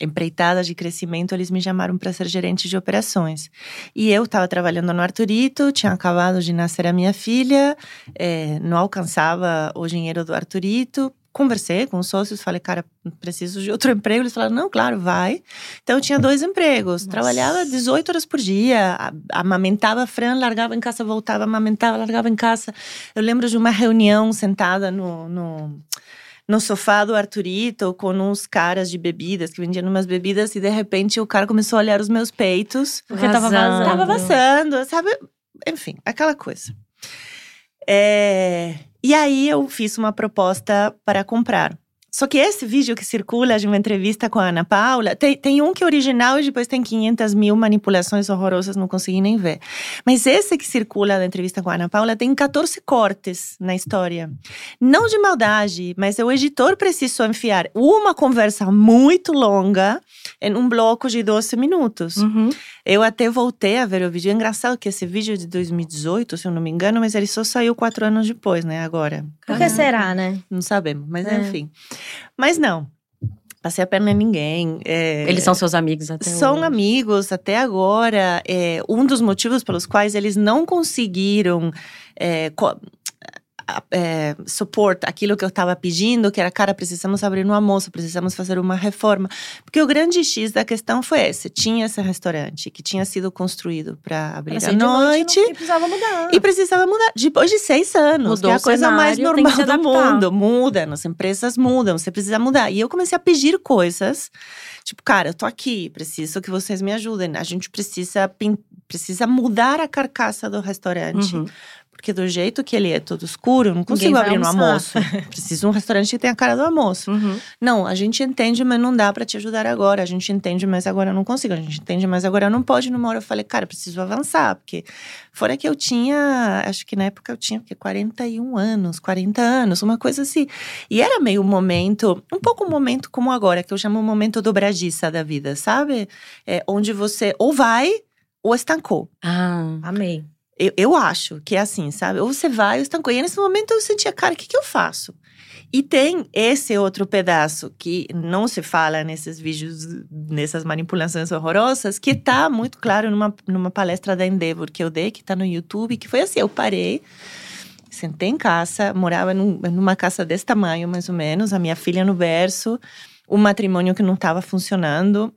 S3: empreitada de crescimento, eles me chamaram para ser gerente de operações. E eu estava trabalhando no Arturito, tinha acabado de nascer a minha filha, é, não alcançava o dinheiro do Arturito. Conversei com os sócios, falei, cara, preciso de outro emprego. Eles falaram, não, claro, vai. Então eu tinha dois empregos, Nossa. trabalhava 18 horas por dia, amamentava a Fran, largava em casa, voltava, amamentava, largava em casa. Eu lembro de uma reunião sentada no, no no sofá do Arturito com uns caras de bebidas que vendiam umas bebidas e de repente o cara começou a olhar os meus peitos.
S2: Porque vazando. tava vazando.
S3: Tava vazando, sabe? Enfim, aquela coisa. É... E aí eu fiz uma proposta para comprar. Só que esse vídeo que circula de uma entrevista com a Ana Paula, tem, tem um que é original e depois tem 500 mil manipulações horrorosas, não consegui nem ver. Mas esse que circula da entrevista com a Ana Paula tem 14 cortes na história. Não de maldade, mas o editor precisou enfiar uma conversa muito longa em um bloco de 12 minutos. Uhum. Eu até voltei a ver o vídeo. É engraçado que esse vídeo é de 2018, se eu não me engano, mas ele só saiu quatro anos depois, né? Agora.
S2: Por que será, né?
S3: Não sabemos, mas é. enfim. Mas não. Passei a perna em ninguém.
S4: É, eles são seus amigos até
S3: São
S4: hoje.
S3: amigos até agora. É, um dos motivos pelos quais eles não conseguiram é, é, suporte aquilo que eu estava pedindo, que era, cara, precisamos abrir um almoço, precisamos fazer uma reforma. Porque o grande X da questão foi esse: tinha esse restaurante que tinha sido construído para abrir à noite.
S2: E precisava mudar.
S3: E precisava mudar. Depois de seis anos, Mudou que é a coisa mais normal do mundo. Muda, as empresas mudam, você precisa mudar. E eu comecei a pedir coisas. Tipo, cara, eu tô aqui, preciso que vocês me ajudem. A gente precisa, precisa mudar a carcaça do restaurante. Uhum Porque do jeito que ele é todo escuro, eu não consigo abrir no almoço. Preciso de um restaurante que tenha a cara do almoço.
S4: Uhum.
S3: Não, a gente entende, mas não dá pra te ajudar agora. A gente entende, mas agora eu não consigo. A gente entende, mas agora eu não pode. Numa hora eu falei, cara, eu preciso avançar. Porque fora que eu tinha, acho que na época eu tinha porque 41 anos, 40 anos, uma coisa assim. E era meio um momento, um pouco um momento como agora, que eu chamo o momento dobradiça da vida, sabe? É, onde você ou vai ou estancou.
S4: Ah.
S2: Amei.
S3: Eu, eu acho que é assim, sabe? Ou você vai ou estancou. E nesse momento eu sentia, cara, o que, que eu faço? E tem esse outro pedaço que não se fala nesses vídeos, nessas manipulações horrorosas, que tá muito claro numa, numa palestra da Endeavor que eu dei, que tá no YouTube, que foi assim: eu parei, sentei em casa, morava num- numa casa desse tamanho, mais ou menos, a minha filha no berço, um matrimônio que não estava funcionando,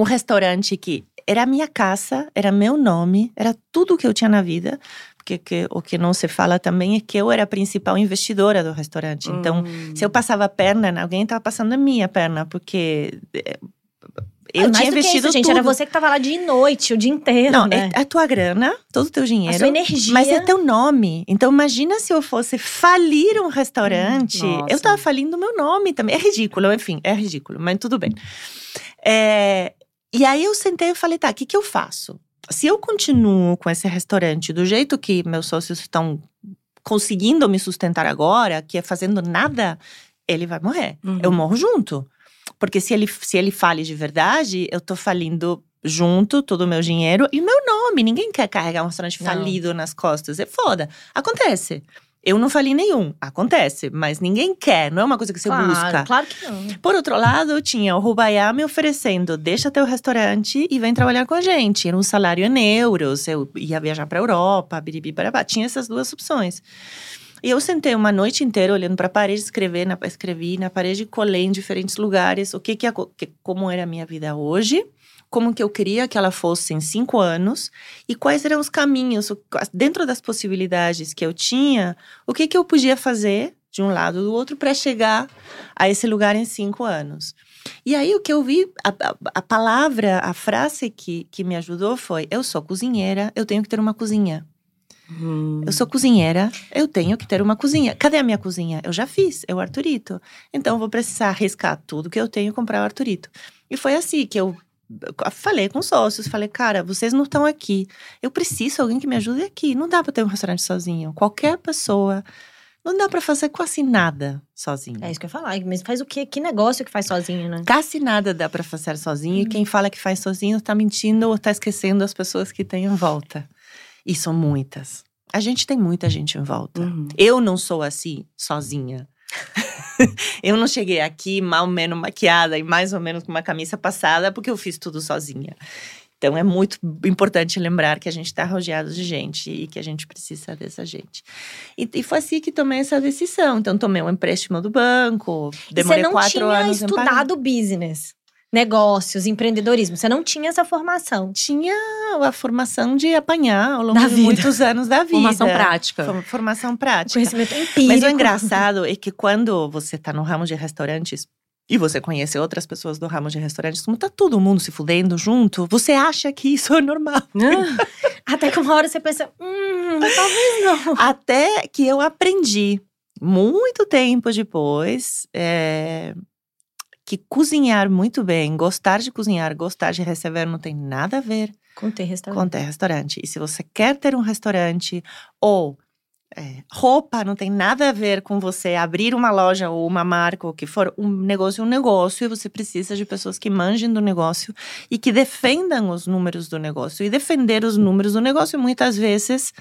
S3: um restaurante que era a minha casa, era meu nome, era tudo que eu tinha na vida. Porque que- o que não se fala também é que eu era a principal investidora do restaurante. Então,
S4: Hum.
S3: se eu passava a perna, em alguém estava passando a minha perna, porque eh, eu
S2: Ah,
S3: tinha investido
S2: isso, gente.
S3: tudo.
S2: Era você que tava lá dia e noite, o dia inteiro,
S3: Não,
S2: né?
S3: é a tua grana, todo o teu
S2: A
S3: dinheiro.
S2: sua energia.
S3: Mas é teu nome. Então, imagina se eu fosse falir um restaurante.
S4: Hum, nossa.
S3: eu tava falindo meu nome também. É ridículo, enfim, é ridículo, mas tudo bem. É, e aí eu sentei e falei: tá, o que, que eu faço? Se eu continuo com esse restaurante do jeito que meus sócios estão conseguindo me sustentar agora, que é fazendo nada, ele vai morrer.
S4: Uhum.
S3: Eu morro junto. Porque se ele, se ele fale de verdade, eu tô falindo junto todo o meu dinheiro e o meu nome. Ninguém quer carregar um restaurante
S2: Não.
S3: falido nas costas. É foda. Acontece. Eu não fali nenhum. Acontece. Mas ninguém quer. Não é uma coisa que você
S2: claro,
S3: busca.
S2: Claro que não.
S3: Por outro lado, eu tinha o Rubaiá me oferecendo: deixa teu restaurante e vem trabalhar com a gente. Era um salário em euros, eu ia viajar para Europa, biribi, barabá. Tinha essas duas opções. E eu sentei uma noite inteira olhando para a parede, escrever na, escrevi na parede, colei em diferentes lugares o que, que como era a minha vida hoje, como que eu queria que ela fosse em cinco anos e quais eram os caminhos dentro das possibilidades que eu tinha, o que que eu podia fazer de um lado ou do outro para chegar a esse lugar em cinco anos. E aí o que eu vi, a, a- palavra, a frase que, que me ajudou foi: eu sou cozinheira, eu tenho que ter uma cozinha.
S4: Hum.
S3: Eu sou cozinheira, eu tenho que ter uma cozinha. Cadê a minha cozinha? Eu já fiz, é o Arturito. Então vou precisar arriscar tudo que eu tenho e comprar o Arturito. E foi assim que eu falei com os sócios, falei, cara, vocês não estão aqui. Eu preciso de alguém que me ajude aqui. Não dá para ter um restaurante sozinho. Qualquer pessoa não dá para fazer quase nada sozinho.
S2: É isso que eu ia falar. Mas faz o quê? Que negócio que faz sozinho, né?
S3: Quase nada dá para fazer sozinho. E quem fala que faz sozinho tá mentindo ou tá esquecendo as pessoas que tem em volta. E são muitas. A gente tem muita gente em volta.
S4: Uhum.
S3: Eu não sou assim, sozinha. eu não cheguei aqui mal ou menos maquiada e mais ou menos com uma camisa passada porque eu fiz tudo sozinha. Então é muito importante lembrar que a gente está rodeado de gente e que a gente precisa dessa gente. E, e foi assim que tomei essa decisão. Então tomei um empréstimo do banco, demorei
S2: e você não
S3: quatro
S2: tinha
S3: anos
S2: estudado business, negócios, empreendedorismo. Você não tinha essa formação.
S3: Tinha a formação de apanhar ao longo
S2: Da
S3: de
S2: vida.
S3: muitos anos da vida.
S4: Formação prática.
S3: Form- Formação prática.
S2: Conhecimento empírico.
S3: Mas o engraçado é que quando você tá no ramo de restaurantes e você conhece outras pessoas do ramo de restaurantes, como tá todo mundo se fudendo junto, você acha que isso é normal.
S4: Ah,
S2: Até que uma hora você pensa, hum, talvez não.
S3: Até que eu aprendi, muito tempo depois, é, que cozinhar muito bem, gostar de cozinhar, gostar de receber não tem nada a ver
S2: Com ter
S3: com
S2: restaurante.
S3: ter restaurante. E se você quer ter um restaurante ou é, roupa não tem nada a ver com você abrir uma loja ou uma marca ou o que for, um negócio é um negócio e você precisa de pessoas que manjem do negócio e que defendam os números do negócio. E defender os números do negócio muitas vezes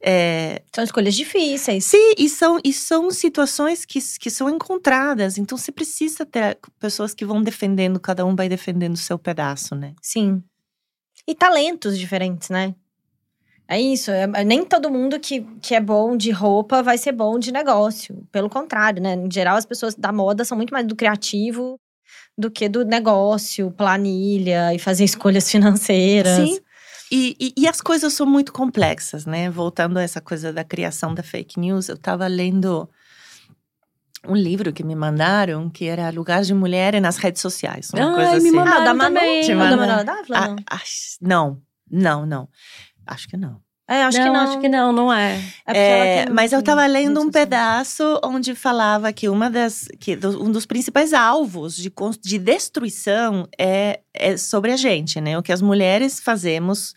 S3: é,
S2: São escolhas difíceis.
S3: Sim, e são, e são situações que, que são encontradas. Então, você precisa ter pessoas que vão defendendo, cada um vai defendendo o seu pedaço, né?
S2: Sim. E talentos diferentes, né? É isso. é- é- nem todo mundo que, que é bom de roupa vai ser bom de negócio. Pelo contrário, né? Em geral, as pessoas da moda são muito mais do criativo do que do negócio, planilha e fazer escolhas financeiras.
S3: Sim. E, e, e as coisas são muito complexas, né? Voltando a essa coisa da criação da fake news, eu estava lendo um livro que me mandaram que era Lugar de Mulher nas redes sociais. Uma
S4: Ai,
S3: coisa
S4: me
S3: assim.
S4: mandaram
S2: Ah, da Manu?
S4: também.
S3: Te
S2: da?
S3: Ah,
S2: não?
S3: ah, não, não, não. Acho que não.
S2: É, acho
S4: não,
S2: que não.
S4: acho que não, não é.
S2: É
S3: É, mas eu estava lendo um pedaço onde falava que uma das que do- um dos principais alvos de, de destruição é, é sobre a gente, né? O que as mulheres fazemos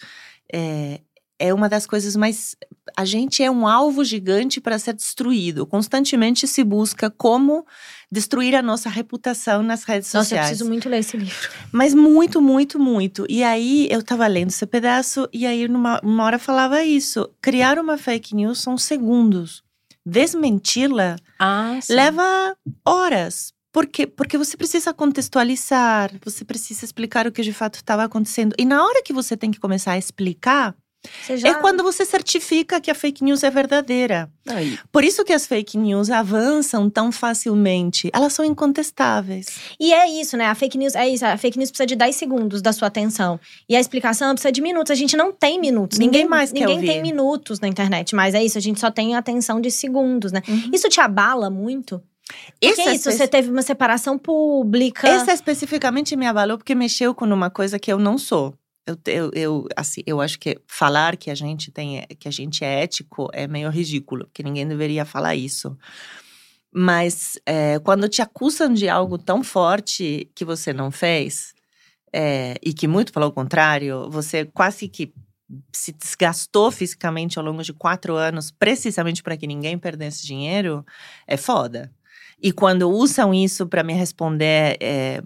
S3: é, é uma das coisas mais. A gente é um alvo gigante para ser destruído. Constantemente se busca como destruir a nossa reputação nas redes
S2: Nossa, eu
S3: sociais.
S2: preciso muito ler esse livro.
S3: Mas muito, muito, muito. E aí eu tava lendo esse pedaço e aí numa uma hora falava isso. Criar uma fake news são segundos. Desmenti-la
S4: Ah,
S3: leva horas. Por quê? Porque você precisa contextualizar, você precisa explicar o que de fato estava acontecendo. E na hora que você tem que começar a explicar,
S2: já...
S3: é quando você certifica que a fake news é verdadeira.
S4: E-
S3: Por isso que as fake news avançam tão facilmente. Elas são incontestáveis.
S2: E é isso, né? A fake news é isso. A fake news precisa de 10 segundos da sua atenção. E a explicação precisa de minutos. A gente não tem minutos.
S3: Ninguém mais quer
S2: Ninguém tem minutos na internet. Mas é isso, a gente só tem atenção de segundos, né? Isso te abala muito? Porque é
S3: é
S2: isso,
S3: espe-
S2: você teve uma separação pública.
S3: Essa especificamente me abalou porque mexeu com uma coisa que eu não sou. Eu, eu, eu, assim, eu acho que falar que a gente tem, que a gente é ético é meio ridículo, porque ninguém deveria falar isso. Mas é, quando te acusam de algo tão forte que você não fez, é, e que muito pelo contrário, você quase que se desgastou fisicamente ao longo de quatro anos, precisamente para que ninguém perdesse dinheiro, é foda. E quando usam isso para me responder, é,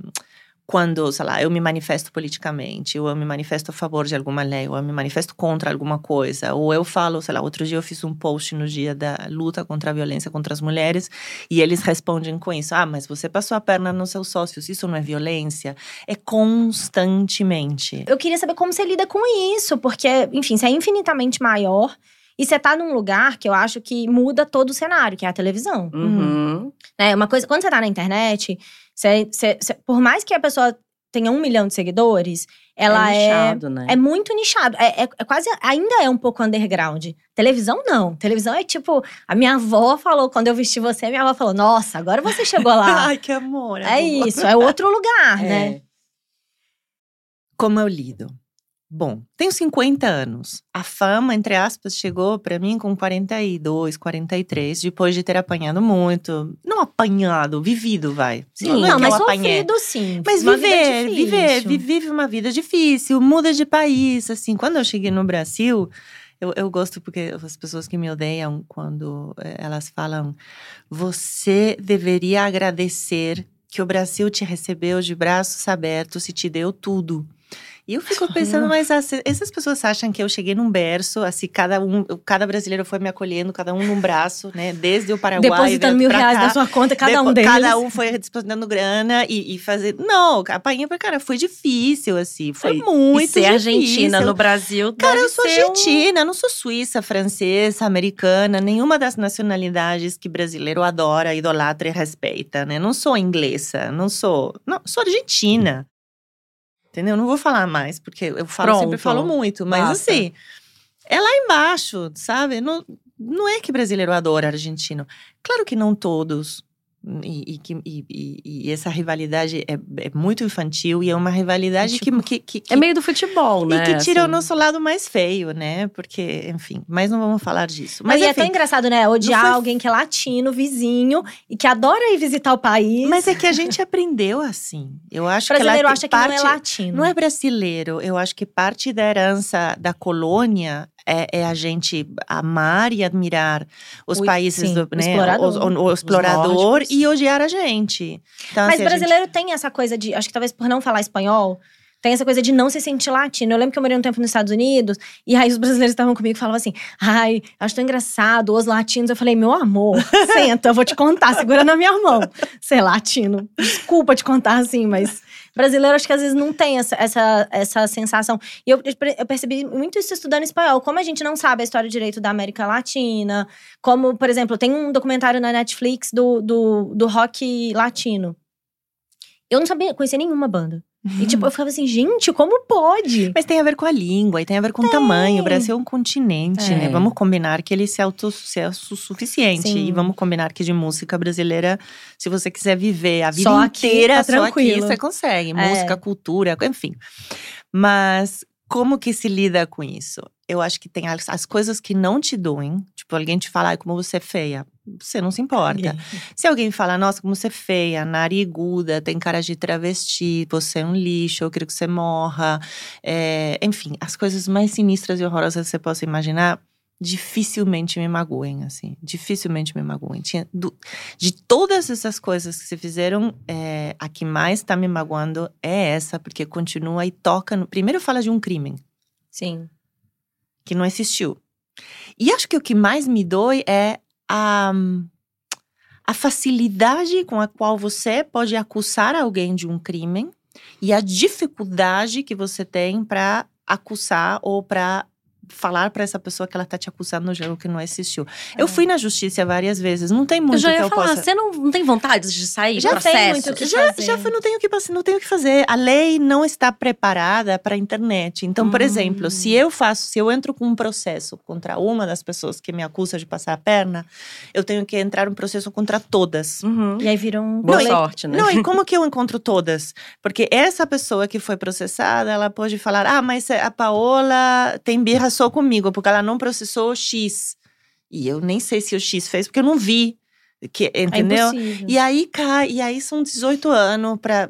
S3: quando, sei lá, eu me manifesto politicamente, ou eu me manifesto a favor de alguma lei, ou eu me manifesto contra alguma coisa, ou eu falo, sei lá, outro dia eu fiz um post no dia da luta contra a violência contra as mulheres, e eles respondem com isso: ah, mas você passou a perna nos seus sócios, isso não é violência? É constantemente.
S2: Eu queria saber como você lida com isso, porque, enfim, você é infinitamente maior. E você tá num lugar que eu acho que muda todo o cenário, que é a televisão.
S4: Uhum.
S2: né? Uma coisa, quando você tá na internet, você- você- você- por mais que a pessoa tenha um milhão de seguidores, ela é.
S4: nichado, né?
S2: É muito nichado. É, é- é quase. Ainda é um pouco underground. Televisão, não. Televisão é tipo. A minha avó falou, quando eu vesti você, minha avó falou: Nossa, agora você chegou lá.
S3: Ai, que amor.
S2: é
S3: amor.
S2: isso, é outro lugar,
S4: É.
S2: né?
S3: Como eu lido? Bom, tenho 50 anos. A fama, entre aspas, chegou pra mim com 42, 43, depois de ter apanhado muito. Não apanhado, vivido, vai.
S4: Sim.
S3: não, é
S2: Não,
S3: que
S2: mas sofrido sim.
S3: Mas viver, viver, vi- vive uma vida difícil, muda de país, assim. Quando eu cheguei no Brasil, eu, eu gosto porque as pessoas que me odeiam, quando eh, elas falam, você deveria agradecer que o Brasil te recebeu de braços abertos e te deu tudo. E eu fico pensando, mas assim, essas pessoas acham que eu cheguei num berço, assim, cada um, cada brasileiro foi me acolhendo, cada um num braço, né? Desde o Paraguai,
S2: Depositando mil reais
S3: cá.
S2: na sua conta, cada um deles.
S3: Cada um foi depositando grana e, e fazer. Não, apanhei pra cara, foi difícil, assim. Foi muito
S4: e ser
S3: difícil.
S4: argentina no Brasil
S3: Cara, eu sou
S4: um-
S3: argentina, eu não sou suíça, francesa, americana, nenhuma das nacionalidades que brasileiro adora, idolatra e respeita, né? Não sou inglesa, não sou. Não, sou argentina. Entendeu? Não vou falar mais, porque eu falo, sempre
S4: Pronto.
S3: falo muito, mas assim, é lá embaixo, sabe? Não, não é que brasileiro adora argentino. Claro que não todos. E, e que- e- e- essa rivalidade é, é muito infantil e é uma rivalidade
S2: tipo,
S3: que, que, que,
S4: É meio do futebol, né?
S3: e que tira
S4: assim.
S3: o nosso lado mais feio, né? Porque, enfim, mas não vamos falar disso.
S2: Mas
S3: Mas,
S2: é
S3: enfim,
S2: tão engraçado, né? Odiar
S3: foi-
S2: alguém que é latino, vizinho, e que adora ir visitar o país.
S3: mas é que a gente aprendeu assim. Eu acho
S2: o brasileiro
S3: que
S2: acha
S3: tem
S2: que
S3: parte,
S2: não é latino.
S3: Não é brasileiro. Eu acho que parte da herança da colônia é, é a gente amar e admirar os
S2: O-
S3: países
S2: sim,
S3: do
S2: o
S3: né,
S2: explorador.
S3: os- o, o explorador e odiar a gente. Então,
S2: Mas
S3: assim, a gente-
S2: brasileiro tem essa coisa de. Acho que talvez por não falar espanhol. Tem essa coisa de não se sentir latino. Eu lembro que eu morei um tempo nos Estados Unidos, e aí os brasileiros estavam comigo e falavam assim: ai, acho tão engraçado, os latinos. Eu falei, meu amor, senta, eu vou te contar, segura na minha mão. Ser latino. Desculpa te contar assim, mas brasileiro acho que às vezes não tem essa, essa, essa sensação. E eu, eu percebi muito isso estudando espanhol. Como a gente não sabe a história direito da América Latina. Como, por exemplo, tem um documentário na Netflix do, do, do rock latino. Eu não sabia, conhecia nenhuma banda. E tipo, eu ficava assim, gente, como pode?
S3: Mas tem a ver com a língua e tem a ver com o tamanho. O Brasil é um continente,
S4: É.
S3: né? Vamos combinar que ele se é autossuficiente.
S2: Sim.
S3: E vamos combinar que de música brasileira, se você quiser viver a vida
S2: Só aqui,
S3: inteira,
S2: tá
S3: só aqui você consegue.
S2: É.
S3: Música, cultura, enfim. Mas como que se lida com isso? Eu acho que tem as, as coisas que não te doem. Tipo, alguém te fala, como você é feia. Você não se importa. Se alguém fala, nossa, como você é feia, nariguda, tem cara de travesti, você é um lixo, eu quero que você morra. É, enfim, as coisas mais sinistras e horrorosas que você possa imaginar dificilmente me magoem, assim. Dificilmente me magoem. Tinha, do, de todas essas coisas que se fizeram, é, a que mais está me magoando é essa, porque continua e toca. No, primeiro fala de um crime.
S2: Sim.
S3: Que não existiu. E acho que o que mais me dói é a, a facilidade com a qual você pode acusar alguém de um crime e a dificuldade que você tem para acusar ou para falar para essa pessoa que ela tá te acusando no jogo que não existiu. É. Eu fui na justiça várias vezes, não tem muito
S4: eu já ia
S3: que eu
S4: falar,
S3: possa...
S4: Você não, não tem vontade de sair
S3: já
S4: processo?
S2: Tem muito que
S3: já,
S2: fazer.
S3: já não tenho o que não tenho que fazer. A lei não está preparada para a internet. Então, por
S4: Hum.
S3: exemplo, se eu faço, se eu entro com um processo contra uma das pessoas que me acusa de passar a perna, eu tenho que entrar um processo contra todas.
S4: Uhum.
S2: E aí vira um.
S4: Boa
S3: Não,
S4: sorte, né?
S3: Não, e como que eu encontro todas? Porque essa pessoa que foi processada, ela pode falar: ah, mas a Paola tem birra só comigo, porque ela não processou o X. E eu nem sei se o X fez, porque eu não vi. Que,
S2: É
S3: entendeu?
S2: impossível.
S3: e aí cai, e aí são 18 anos pra.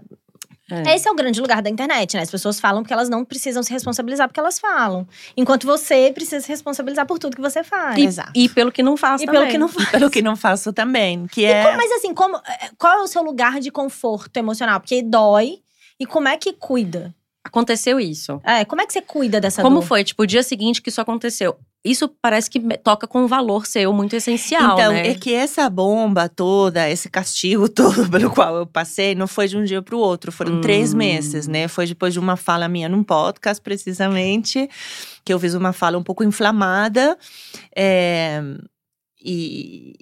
S2: Esse é o grande lugar da internet, né? As pessoas falam porque elas não precisam se responsabilizar porque elas falam. Enquanto você precisa se responsabilizar por tudo que você faz.
S4: E,
S3: Exato.
S4: e pelo que não faz
S2: E
S4: também.
S2: pelo que não faz.
S3: Pelo que não faço também. Que
S2: E
S3: é.
S2: como- mas assim, como, é, qual é o seu lugar de conforto emocional? Porque dói. E como é que cuida?
S4: Aconteceu isso.
S2: É, como é que você cuida dessa
S4: Como
S2: dor?
S4: foi? Tipo, o dia seguinte que isso aconteceu. Isso parece que toca com um valor seu muito essencial,
S3: Então,
S4: né?
S3: é que essa bomba toda, esse castigo todo pelo qual eu passei, não foi de um dia para o outro, foram três
S4: Hum.
S3: meses, né? Foi depois de uma fala minha num podcast, precisamente, que eu fiz uma fala um pouco inflamada. é, e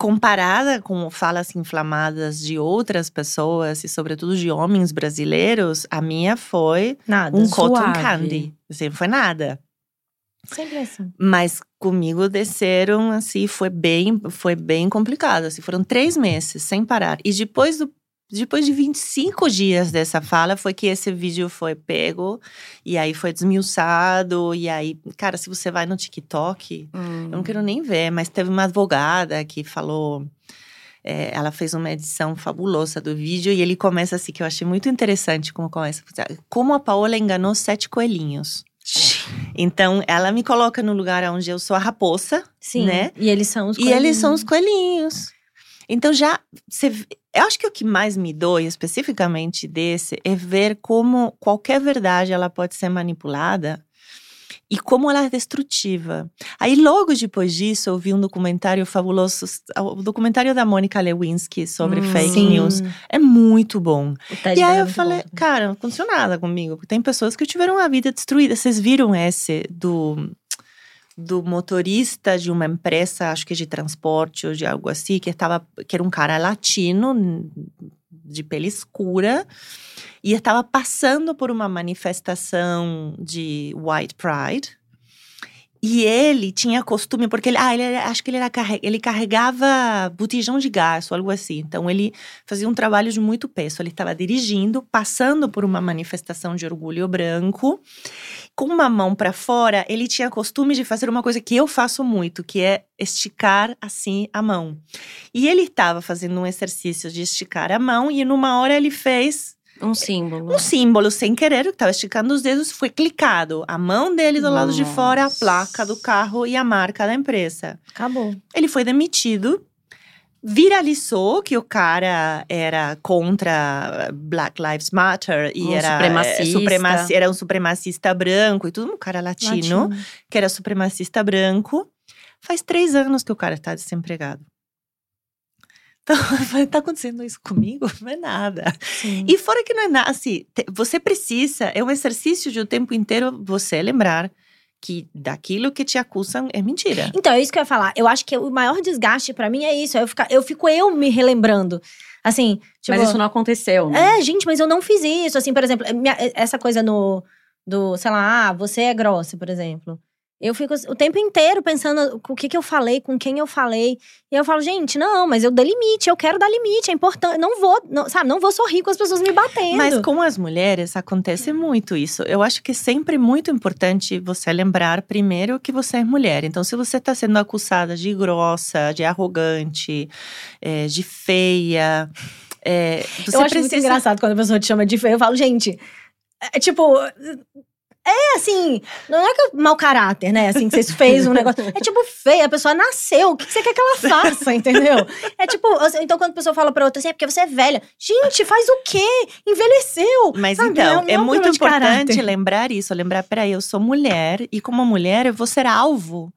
S3: comparada com falas inflamadas de outras pessoas, e sobretudo de homens brasileiros, a minha foi
S2: Nada.
S3: um
S4: Suave.
S3: cotton candy. Assim, foi nada.
S2: Sempre assim.
S3: Mas comigo desceram, assim, foi bem, foi bem complicado. Assim, foram três meses sem parar. E depois do. Depois de 25 dias dessa fala, foi que esse vídeo foi pego e aí foi desmiuçado. E aí, cara, se você vai no TikTok,
S4: Hum.
S3: eu não quero nem ver, mas teve uma advogada que falou. é, ela fez uma edição fabulosa do vídeo e ele começa assim, que eu achei muito interessante como começa. Como a Paola enganou sete coelhinhos. Então, ela me coloca no lugar onde eu sou a raposa
S2: Sim.
S3: Né?
S2: E eles são os
S3: e eles são os
S2: coelhinhos.
S3: coelhinhos. Então, já. Você, v- eu acho que o que mais me dói, especificamente desse, é ver como qualquer verdade ela pode ser manipulada e como ela é destrutiva. Aí, logo depois disso, eu vi um documentário fabuloso, o documentário da Mônica Lewinsky sobre
S4: Hum.
S3: fake
S2: Sim.
S3: news. É muito bom. E aí
S2: é
S3: eu falei,
S2: bom.
S3: cara, não aconteceu nada comigo. porque Tem pessoas que tiveram a vida destruída. Vocês viram esse do, do motorista de uma empresa, acho que de transporte ou de algo assim, que, tava, que era um cara latino, de pele escura, e estava passando por uma manifestação de White Pride. E ele tinha costume, porque ele, ah, ele era- acho que ele, era, ele carregava botijão de gás ou algo assim. Então ele fazia um trabalho de muito peso. Ele estava dirigindo, passando por uma manifestação de orgulho branco, com uma mão para fora. Ele tinha costume de fazer uma coisa que eu faço muito, que é esticar assim a mão. E ele estava fazendo um exercício de esticar a mão e numa hora ele fez
S4: Um símbolo.
S3: um símbolo sem querer, que estava esticando os dedos, foi clicado. A mão dele do lado de fora, a
S4: Nossa.
S3: placa do carro e a marca da empresa.
S2: Acabou.
S3: Ele foi demitido. Viralizou que o cara era contra Black Lives Matter e
S4: Um
S3: era
S4: supremacista.
S3: é, supremaci- era um supremacista branco e tudo, um cara latino,
S2: Latino.
S3: que era supremacista branco. Faz três anos que o cara tá desempregado. Então, eu falei, tá acontecendo isso comigo? Não é nada.
S2: Sim.
S3: E fora que não é nada, assim, você precisa, é um exercício de o tempo inteiro você lembrar que daquilo que te acusam é mentira.
S2: Então, é isso que eu ia falar. Eu acho que o maior desgaste pra mim é isso. Eu, ficar, eu fico eu me relembrando. Assim, tipo.
S4: Mas isso não aconteceu, né?
S2: É, gente, mas eu não fiz isso. Assim, por exemplo, minha- essa coisa no. Do, sei lá, ah, você é grossa, por exemplo. Eu fico o tempo inteiro pensando o que, que eu falei, com quem eu falei. E eu falo, gente, não, mas eu dei limite, eu quero dar limite, é importante. Não vou, não, sabe, não vou sorrir com as pessoas me batendo.
S3: Mas com as mulheres acontece muito isso. Eu acho que é sempre muito importante você lembrar primeiro que você é mulher. Então, se você está sendo acusada de grossa, de arrogante, é, de feia. É, você
S2: eu acho
S3: precisa...
S2: muito engraçado quando a pessoa te chama de feia. Eu falo, gente, é tipo, é assim, não é que mau caráter, né? Assim, que você fez um negócio. É tipo feia, a pessoa nasceu. O que você quer que ela faça, entendeu? É tipo, então quando a pessoa fala pra outra assim, é porque você é velha. Gente, faz o quê? Envelheceu.
S3: Mas
S2: sabe?
S3: então, é,
S2: um
S3: muito importante lembrar isso. Lembrar, peraí, eu sou mulher e como mulher eu vou ser alvo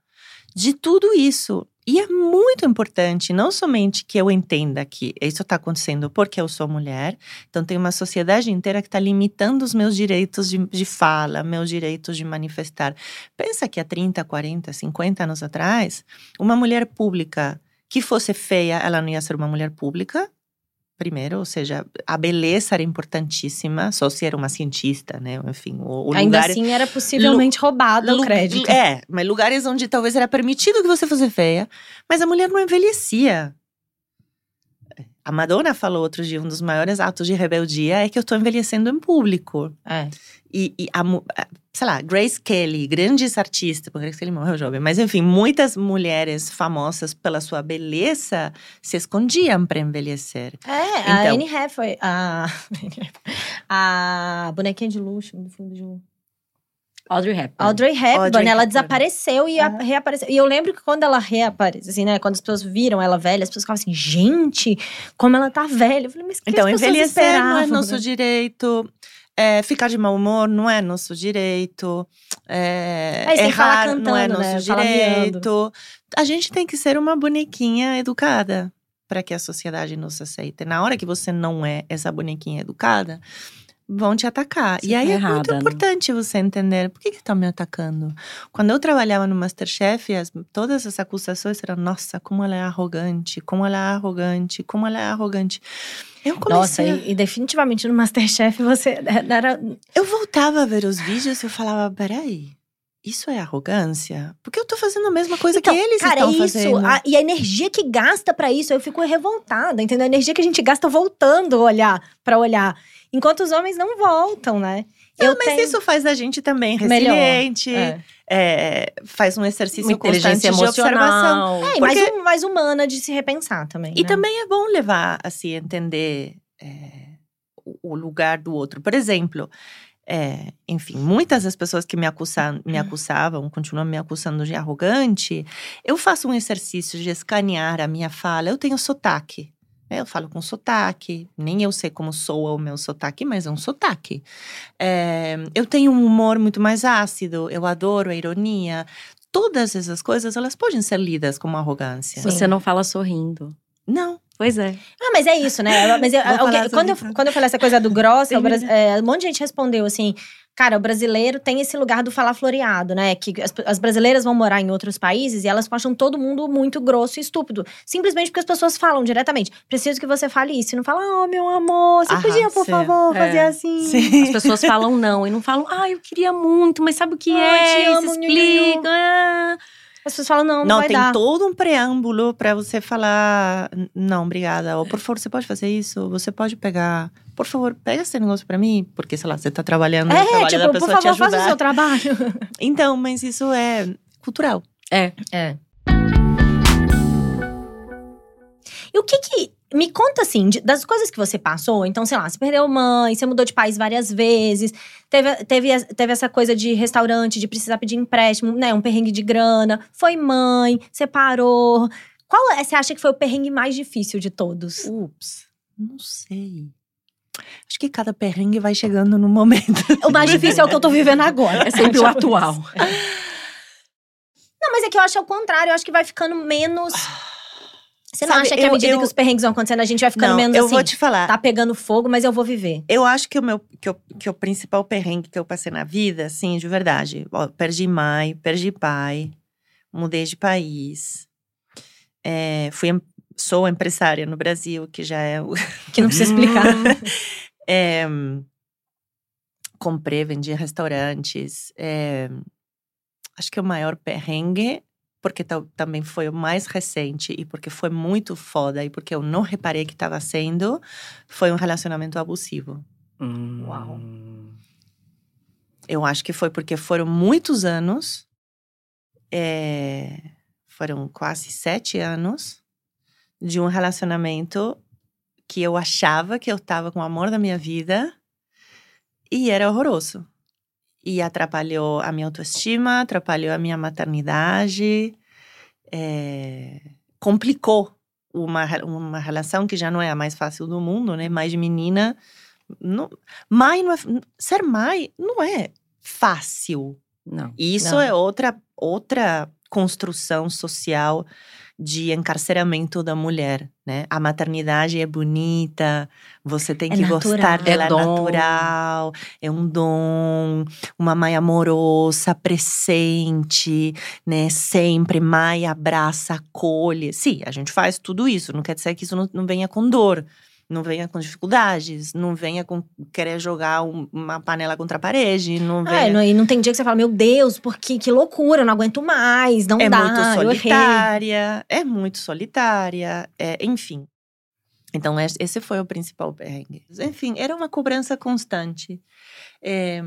S3: de tudo isso. E é muito importante, não somente que eu entenda que isso está acontecendo porque eu sou mulher, então tem uma sociedade inteira que está limitando os meus direitos de, de fala, meus direitos de manifestar. Pensa que há 30, 40, 50 anos atrás, uma mulher pública que fosse feia, ela não ia ser uma mulher pública, primeiro, ou seja, a beleza era importantíssima, só se era uma cientista, né? Enfim, o, o
S2: Ainda
S3: lugar
S2: assim era possivelmente roubado o crédito.
S3: É, mas lugares onde talvez era permitido que você fosse feia, mas a mulher não envelhecia. A Madonna falou outro dia, um dos maiores atos de rebeldia é que eu tô envelhecendo em público.
S2: É.
S3: E, e a, a- sei lá, Grace Kelly, grandes artistas, porque Grace Kelly morreu jovem, mas enfim, muitas mulheres famosas pela sua beleza se escondiam para envelhecer.
S2: É, a
S3: Então.
S2: Anne Hathaway, a, a bonequinha de luxo do filme de
S4: Audrey Hepburn.
S2: Audrey Hepburn,
S3: Audrey
S2: ela
S3: Hepburn.
S2: desapareceu e
S3: Aham.
S2: reapareceu. E eu lembro que quando ela reapareceu, assim, né? Quando as pessoas viram ela velha, as pessoas ficavam assim, gente, como ela tá velha. Eu falei, mas que
S3: Então, envelhecer não é nosso
S2: né?
S3: direito. é, ficar de mau humor não é nosso direito. É,
S2: Aí
S3: errar não é
S2: cantando,
S3: nosso
S2: né?
S3: Direito. A gente tem que ser uma bonequinha educada para que a sociedade nos aceite. Na hora que você não é essa bonequinha educada, vão te atacar.
S4: Você
S3: e aí
S4: tá
S3: é muito
S4: né?
S3: importante você entender por que estão me atacando. Quando eu trabalhava no Masterchef, as- todas as acusações eram: nossa, como ela é arrogante, como ela é arrogante, como ela é arrogante. Eu
S2: Nossa,
S3: comecei. a-
S2: e, e definitivamente no Masterchef você era.
S3: Eu voltava a ver os vídeos e eu falava: peraí, isso é arrogância? Porque eu tô fazendo a mesma coisa
S2: Então,
S3: que eles
S2: cara,
S3: estão
S2: isso.
S3: fazendo.
S2: a- e a energia que gasta pra isso, eu fico revoltada, entendeu? A energia que a gente gasta voltando a olhar para olhar. Enquanto os homens não voltam, né? eu
S3: Ah, Mas
S2: tenho...
S3: isso faz da gente também
S2: Melhor,
S3: resiliente,
S2: É.
S3: é, faz um exercício
S4: Uma inteligência
S3: constante de observação.
S4: emocional.
S2: É,
S3: Porque-
S2: mais, um- mais humana de se repensar também.
S3: E
S2: né?
S3: também é bom levar, assim, entender é, o lugar do outro. Por exemplo, é, enfim, muitas das pessoas que me, acusa, me acusavam, continuam me acusando de arrogante, eu faço um exercício de escanear a minha fala. Eu tenho sotaque. né? Eu falo com sotaque, nem eu sei como soa o meu sotaque, mas é um sotaque. É, eu tenho um humor muito mais ácido, eu adoro a ironia. Todas essas coisas, elas podem ser lidas como arrogância.
S2: Sim.
S4: Você não fala sorrindo.
S3: Não,
S4: Pois é.
S2: Ah, mas é isso, né? Mas eu- alguém-
S3: falar
S2: quando, eu, quando eu falei essa coisa do grossa, é, um monte de gente respondeu assim: cara, o brasileiro tem esse lugar do falar floreado, né? Que as, as brasileiras vão morar em outros países e elas acham todo mundo muito grosso e estúpido. Simplesmente porque as pessoas falam diretamente: preciso que você fale isso. E não fala, oh, meu amor, você
S3: Ah,
S2: podia, por
S3: sim.
S2: favor,
S4: É.
S2: fazer assim.
S3: sim.
S4: As pessoas falam não e não falam, ah, eu queria muito, mas sabe o que
S2: Ah,
S4: é?
S2: te
S4: Isso
S2: amo, nhu, nhu, nhu.
S4: explica. ah."
S2: As pessoas falam, não, não,
S3: Não,
S2: vai
S3: tem
S2: dar.
S3: todo um preâmbulo para você falar, "N- não, obrigada. Ou, por favor, você pode fazer isso? Você pode pegar, por favor, pega esse negócio para mim, porque, sei lá, você tá trabalhando,
S2: É,
S3: trabalho da
S2: tipo, por
S3: pessoa te
S2: favor, faça o
S3: ajudar.
S2: seu trabalho.
S3: Então, mas isso é cultural.
S4: É.
S2: É. E o que que. Me conta assim, de- das coisas que você passou. Então, sei lá, você perdeu mãe, você mudou de país várias vezes, teve, teve, teve essa coisa de restaurante, de precisar pedir empréstimo, né? Um perrengue de grana. Foi mãe, separou. Qual é, você acha que foi o perrengue mais difícil de todos?
S3: Ups, não sei. Acho que cada perrengue vai chegando no momento.
S2: O mais difícil é o que eu tô vivendo agora.
S4: É sempre o
S2: Tipo isso.
S4: atual.
S2: Não, mas é que eu acho ao contrário, eu acho que vai ficando menos. Você não
S3: Sabe,
S2: acha que à
S3: eu-
S2: medida
S3: eu-
S2: que os perrengues vão acontecendo, a gente vai ficando
S3: Não,
S2: menos
S3: eu
S2: assim?
S3: vou te falar.
S2: Tá pegando fogo, mas eu vou viver.
S3: Eu acho que o meu que o, que o principal perrengue que eu passei na vida, assim, de verdade. Ó, perdi mãe, perdi pai, mudei de país. É, fui, em- sou empresária no Brasil, que já é. o-
S2: Que não precisa explicar.
S3: É, comprei, vendi restaurantes. é, acho que o maior perrengue, porque também foi o mais recente e porque foi muito foda e porque eu não reparei que estava sendo, foi um relacionamento abusivo.
S4: Hum.
S2: Uau.
S3: Eu acho que foi porque foram muitos anos, é, foram quase sete anos de um relacionamento que eu achava que eu estava com o amor da minha vida e era horroroso. E atrapalhou a minha autoestima, atrapalhou a minha maternidade, é, complicou uma, uma relação que já não é a mais fácil do mundo, né? Mais de menina. Não, mãe não é, ser mãe não é fácil.
S4: Não.
S3: Isso
S2: Não.
S3: é outra, outra construção social de encarceramento da mulher, né? A maternidade é bonita, você tem
S2: É
S3: que
S2: natural.
S3: gostar dela,
S4: É
S3: é natural, é um dom, uma mãe amorosa, presente, né? Sempre mãe abraça, acolhe. Sim, a gente faz tudo isso, não quer dizer que isso não, não venha com dor. Não venha com dificuldades, não venha com querer jogar um- uma panela contra a parede, não
S2: É,
S3: venha.
S2: não, e não tem dia que você fala, meu Deus, porque que loucura, não aguento mais, não
S3: é
S2: dá,
S3: muito solitária, é muito solitária, é, enfim. Então, es- esse foi o principal perrengue. Enfim, era uma cobrança constante. É,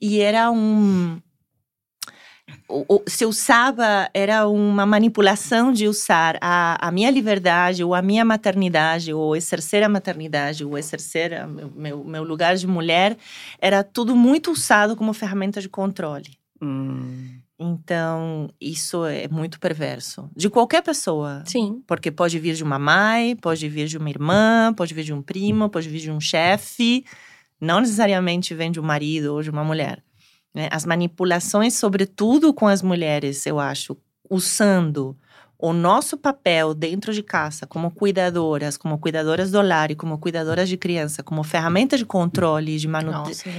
S3: e era um. Se usava, era uma manipulação de usar a, a minha liberdade, ou a minha maternidade, ou exercer a maternidade, ou exercer a meu, meu, meu lugar de mulher, era tudo muito usado como ferramenta de controle.
S4: Hum.
S3: Então, isso é muito perverso. De qualquer pessoa.
S4: Sim.
S3: Porque pode vir de uma mãe, pode vir de uma irmã, pode vir de um primo, pode vir de um chefe. Não necessariamente vem de um marido ou de uma mulher. Né? As manipulações, sobretudo com as mulheres, eu acho, usando o nosso papel dentro de casa como cuidadoras, como cuidadoras do lar e como cuidadoras de criança, como ferramenta de controle e de manutenção.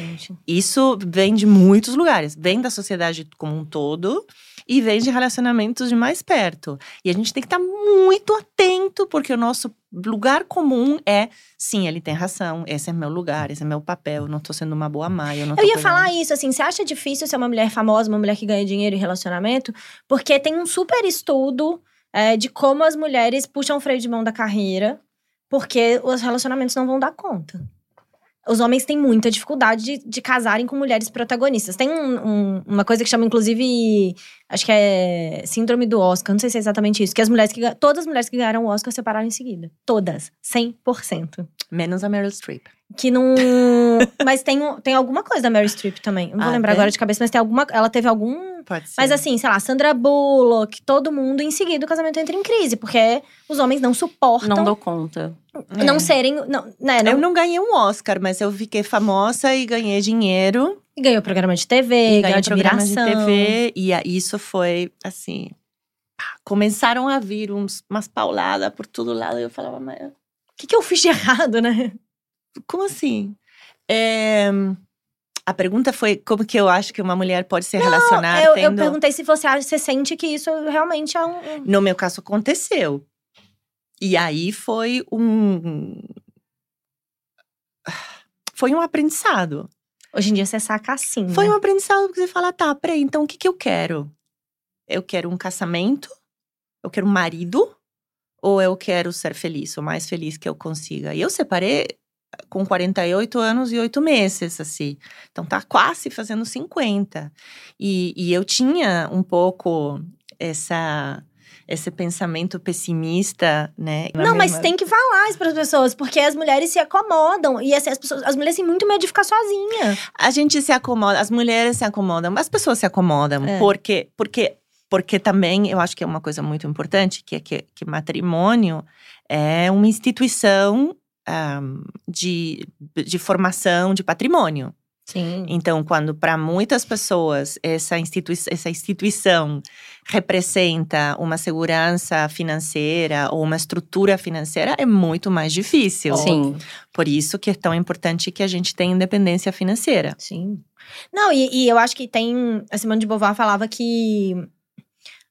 S3: Isso vem de muitos lugares. Vem da sociedade como um todo e vem de relacionamentos de mais perto. E a gente tem que estar muito atento, porque o nosso lugar comum é: sim, ele tem razão, esse é meu lugar, esse é meu papel, eu não tô sendo uma boa mãe. Eu, não
S2: Eu ia falar isso, assim, você acha difícil ser uma mulher famosa, uma mulher que ganha dinheiro em relacionamento? Porque tem um super estudo é, de como as mulheres puxam o freio de mão da carreira, porque os relacionamentos não vão dar conta. Os homens têm muita dificuldade de, de casarem com mulheres protagonistas. Tem um- um- uma coisa que chama, inclusive, acho que é síndrome do Oscar, não sei se é exatamente isso, que as mulheres que todas as mulheres que ganharam o Oscar separaram em seguida. Todas. 100%.
S3: Menos a Meryl Streep.
S2: Que não. mas tem, tem alguma coisa da Mary Streep também. Não vou
S3: Ah,
S2: lembrar
S3: tem?
S2: agora de cabeça, mas tem alguma. Ela teve algum.
S3: Pode ser.
S2: Mas assim, sei lá, Sandra Bullock, todo mundo, em seguida o casamento entra em crise, porque os homens não suportam
S4: Não dou conta.
S3: É.
S2: não serem. Não, né, não,
S3: Eu não ganhei um Oscar, mas eu fiquei famosa e ganhei dinheiro.
S2: Ganhou programa de TV,
S3: e
S2: ganhou
S3: ganhei programa de
S2: admiração.
S3: TV. E isso foi, assim… Começaram a vir uns, umas pauladas por todo lado. E eu falava, mas
S2: O que, que eu fiz de errado, né?
S3: como assim? É, a pergunta foi como que eu acho que uma mulher pode se relacionar
S2: Eu, eu
S3: tendo…
S2: perguntei se você, acha- você sente que isso realmente é um. um-
S3: No meu caso, aconteceu. E aí foi um… Foi um aprendizado.
S2: Hoje em dia você saca assim.
S3: Foi
S2: né?
S3: um aprendizado porque você fala, tá, peraí, então o que que eu quero? Eu quero um casamento? Eu quero um marido? Ou eu quero ser feliz, o mais feliz que eu consiga? E eu separei com 48 anos e 8 meses, assim. Então tá quase fazendo 50. E, e eu tinha um pouco essa… Esse pensamento pessimista, né?
S2: Não, mas tem que falar isso para as pessoas, porque as mulheres se acomodam. E assim, as, pessoas, as mulheres têm muito medo de ficar sozinha.
S3: A gente se acomoda, as mulheres se acomodam, as pessoas se acomodam,
S2: É.
S3: porque, porque, porque também eu acho que é uma coisa muito importante, que é que, que matrimônio é uma instituição ahm, de, de formação de patrimônio.
S2: Sim.
S3: Então, quando para muitas pessoas essa, institui essa instituição representa uma segurança financeira ou uma estrutura financeira, é muito mais difícil.
S4: Sim.
S3: Por isso que é tão importante que a gente tenha independência financeira.
S2: Sim. Não, e, e eu acho que tem. A Simone de Beauvoir falava que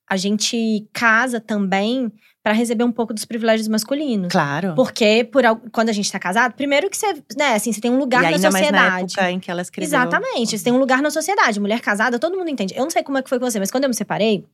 S2: a gente casa também para receber um pouco dos privilégios masculinos.
S3: Claro.
S2: Porque por, quando a gente tá casado, primeiro que você, né, assim, você tem um lugar
S3: e
S2: na
S3: ainda
S2: sociedade.
S3: Mais na época em que ela escreveu.
S2: Exatamente, você tem um lugar na sociedade. Mulher casada, todo mundo entende. Eu não sei como é que foi com você, mas quando eu me separei,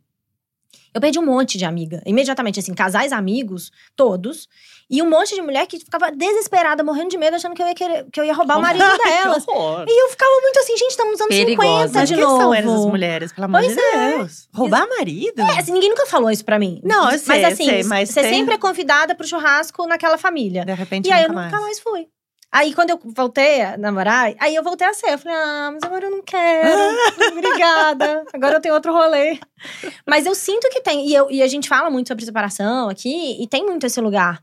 S2: eu perdi um monte de amiga. Imediatamente, assim, casais amigos, todos. E um monte de mulher que ficava desesperada, morrendo de medo, achando que eu ia, querer, que eu ia roubar o marido delas. e eu ficava muito assim, gente, estamos nos anos Perigosa. 50 de
S3: Quem
S2: novo.
S3: são essas mulheres, pelo amor
S2: pois
S3: de
S2: é.
S3: Deus? Roubar marido?
S2: É, assim, ninguém nunca falou isso pra mim.
S3: Não, eu sei,
S2: Mas assim,
S3: eu sei, mas
S2: você
S3: tem...
S2: sempre é convidada pro churrasco naquela família.
S3: De repente,
S2: e aí eu
S3: nunca
S2: nunca
S3: mais.
S2: mais fui. Aí, quando eu voltei a namorar, aí eu voltei a ser. Eu falei, ah, mas agora eu não quero. Obrigada. Agora eu tenho outro rolê. Mas eu sinto que tem. E, eu, e a gente fala muito sobre separação aqui, e tem muito esse lugar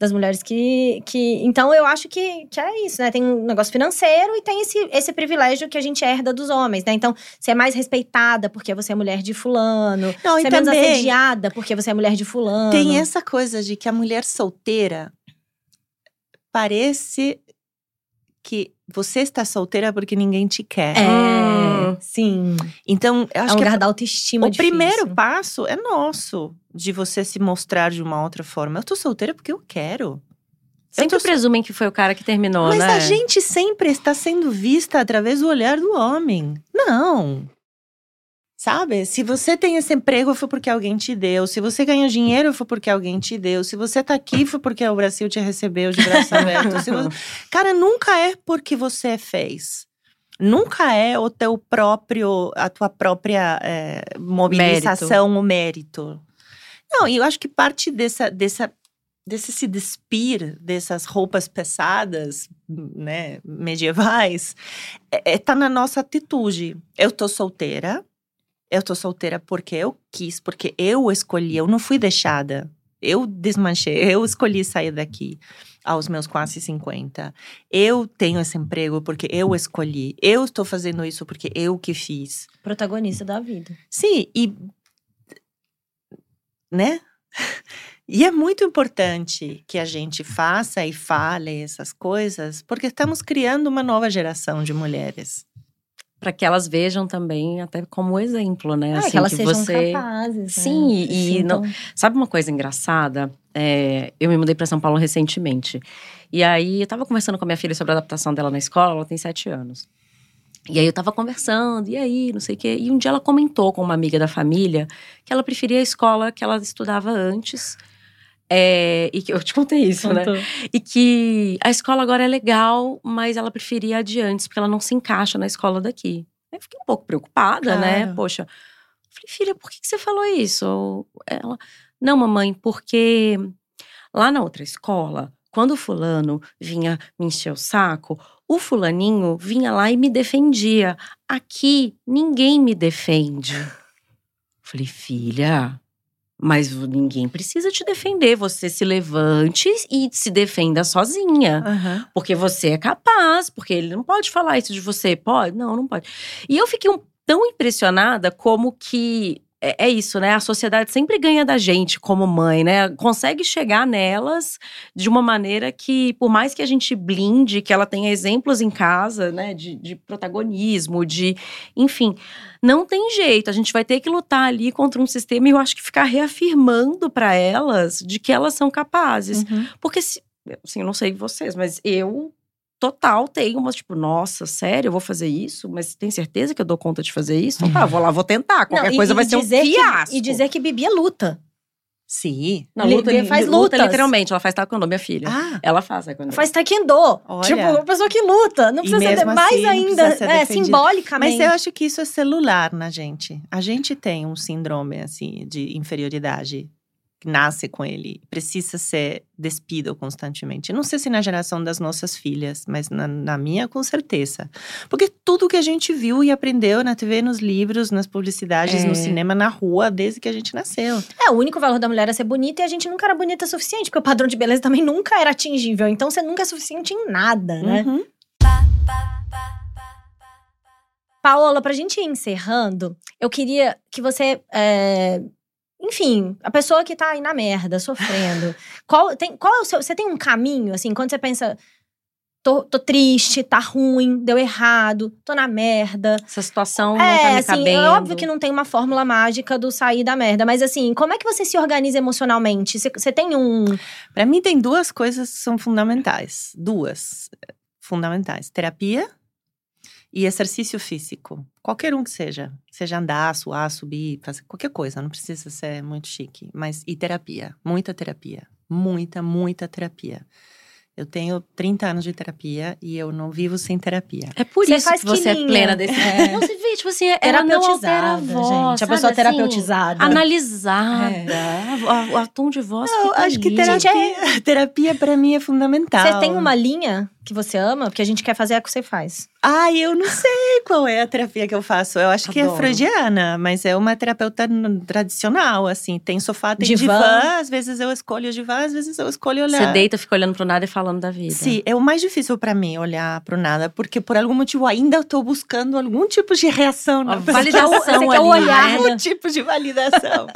S2: das mulheres que. que então eu acho que, que é isso, né? Tem um negócio financeiro e tem esse, esse privilégio que a gente herda dos homens, né? Então, você é mais respeitada porque você é mulher de fulano.
S3: Não,
S2: você é menos assediada porque você é mulher de fulano.
S3: Tem essa coisa de que a mulher solteira parece que você está solteira porque ninguém te quer.
S2: É,
S4: Hum.
S2: sim.
S3: Então, eu
S2: É
S3: acho
S2: um
S3: que
S2: lugar da autoestima
S3: o
S2: difícil.
S3: primeiro passo é nosso de você se mostrar de uma outra forma. Eu tô solteira porque eu quero.
S4: Sempre
S3: tô
S4: presumem que foi o cara que terminou,
S3: Mas
S4: né?
S3: a gente sempre está sendo vista através do olhar do homem. Não. Sabe? Se você tem esse emprego, foi porque alguém te deu. Se você ganhou dinheiro, foi porque alguém te deu. Se você tá aqui, foi porque o Brasil te recebeu de braços abertos. Se você- Cara, nunca é porque você fez. Nunca é o teu próprio, a tua própria é, mobilização, o mérito. Não, e eu acho que parte dessa, dessa, desse se despir dessas roupas pesadas, né, medievais, é, é, tá na nossa atitude. Eu tô solteira, eu tô solteira porque eu quis, porque eu escolhi, eu não fui deixada. Eu desmanchei, eu escolhi sair daqui aos meus quase 50. Eu tenho esse emprego porque eu escolhi. Eu estou fazendo isso porque eu que fiz.
S2: Protagonista da vida.
S3: Sim, e. Né? E é muito importante que a gente faça e fale essas coisas, porque estamos criando uma nova geração de mulheres.
S4: Para que elas vejam também até como exemplo, né?
S2: Ah,
S4: assim,
S2: que elas
S4: que
S2: sejam
S4: você...
S2: capazes. né?
S4: Sim, e-
S2: Se
S4: e não- Sabe uma coisa engraçada? É, eu me mudei para São Paulo recentemente. E aí eu tava conversando com a minha filha sobre a adaptação dela na escola, ela tem sete anos. E aí eu tava conversando, e aí, não sei o quê. E um dia ela comentou com uma amiga da família que ela preferia a escola que ela estudava antes. É, e que eu te contei isso, né?
S2: Contou.
S4: E que a escola agora é legal, mas ela preferia a de antes, porque ela não se encaixa na escola daqui. Aí eu fiquei um pouco preocupada, né?
S3: Claro.
S4: Poxa. Eu Falei, filha, por que, que você falou isso? Ela, não, mamãe, porque lá na outra escola, quando o fulano vinha me encher o saco, o fulaninho vinha lá e me defendia. Aqui, ninguém me defende. Falei, filha, mas ninguém precisa te defender. Você se levante e se defenda sozinha. Porque você é capaz, porque ele não pode falar isso de você. Pode? Não, não pode. E eu fiquei um- tão impressionada como que. É, é isso, né? A sociedade sempre ganha da gente como mãe, né? Consegue chegar nelas de uma maneira que, por mais que a gente blinde, que ela tenha exemplos em casa, né? De, de protagonismo, de. Enfim, não tem jeito. A gente vai ter que lutar ali contra um sistema e eu acho que ficar reafirmando para elas de que elas são capazes.
S3: Uhum.
S4: Porque, se, assim, eu não sei vocês, mas eu, total, tenho umas, tipo, nossa, sério, eu vou fazer isso? Mas tem certeza que eu dou conta de fazer isso? Então tá, vou lá, vou tentar. Qualquer
S2: Não, e-
S4: coisa
S2: e
S4: vai ser um
S2: que-
S4: fiasco.
S2: E dizer que Bibi é luta.
S3: Sim.
S4: Não, luta,
S2: Bia faz
S4: luta
S2: lutas.
S4: literalmente. Ela faz taekwondo, minha filha.
S3: Ah,
S4: Ela faz taekwondo.
S2: Faz taekwondo.
S3: Olha.
S2: Tipo, uma pessoa que luta. Não precisa ser
S3: mesmo
S2: mais
S3: assim, não
S2: ainda.
S3: ser
S2: É, simbolicamente.
S3: mas eu acho que isso é celular na gente. A gente tem um síndrome assim de inferioridade nasce com ele, precisa ser despido constantemente. Não sei se na geração das nossas filhas, mas na, na minha com certeza. Porque tudo que a gente viu e aprendeu na TV, nos livros, nas publicidades,
S4: É.
S3: no cinema, na rua, desde que a gente nasceu.
S2: É, o único valor da mulher é ser bonita e a gente nunca era bonita o suficiente, porque o padrão de beleza também nunca era atingível. Então você nunca é suficiente em nada, né?
S3: Uhum.
S2: Paola, pra gente ir encerrando, eu queria que você. é, Enfim, a pessoa que tá aí na merda, sofrendo. qual, tem, qual é o seu. Você tem um caminho, assim, quando você pensa. tô, tô triste, tá ruim, deu errado, tô na merda.
S4: Essa situação não tá
S2: É,
S4: me
S2: assim,
S4: cabendo.
S2: é óbvio que não tem uma fórmula mágica do sair da merda, mas assim, como é que você se organiza emocionalmente? Você- Você tem um.
S3: Para mim tem duas coisas que são fundamentais, duas eh, fundamentais: terapia e exercício físico. Qualquer um que seja, seja andar, suar, subir, fazer qualquer coisa, não precisa ser muito chique, mas e terapia, muita terapia, muita, muita terapia. Eu tenho 30 anos de terapia e eu não vivo sem terapia.
S4: É por
S2: Você
S4: isso
S2: faz
S4: que você é plena desse.
S2: É.
S4: Você tipo assim, ela não altera a voz,
S2: gente. A
S4: sabe,
S2: pessoa
S4: assim,
S2: terapeutizada.
S4: Analisada. A, a- a tom de voz
S3: Não,
S4: fica
S3: acho que
S4: ali.
S3: terapia,
S2: Gente,
S3: terapia para mim é fundamental.
S2: Você tem uma linha que você ama? Porque a gente quer fazer a que você faz.
S3: Ai, eu não sei qual é a terapia que eu faço. Eu acho que é
S4: Adoro.
S3: freudiana, mas é uma terapeuta tradicional, assim. Tem sofá, tem
S2: Divã.
S3: divã. Às vezes eu escolho divã, às vezes eu escolho olhar.
S4: Você deita, fica olhando pro nada e falando da vida.
S3: Sim, é o mais difícil pra mim olhar pro nada, porque por algum motivo ainda eu tô buscando algum tipo de reação pessoa.
S4: validação
S2: Você quer o
S4: ali,
S2: olhar,
S4: né?
S3: Algum tipo de validação.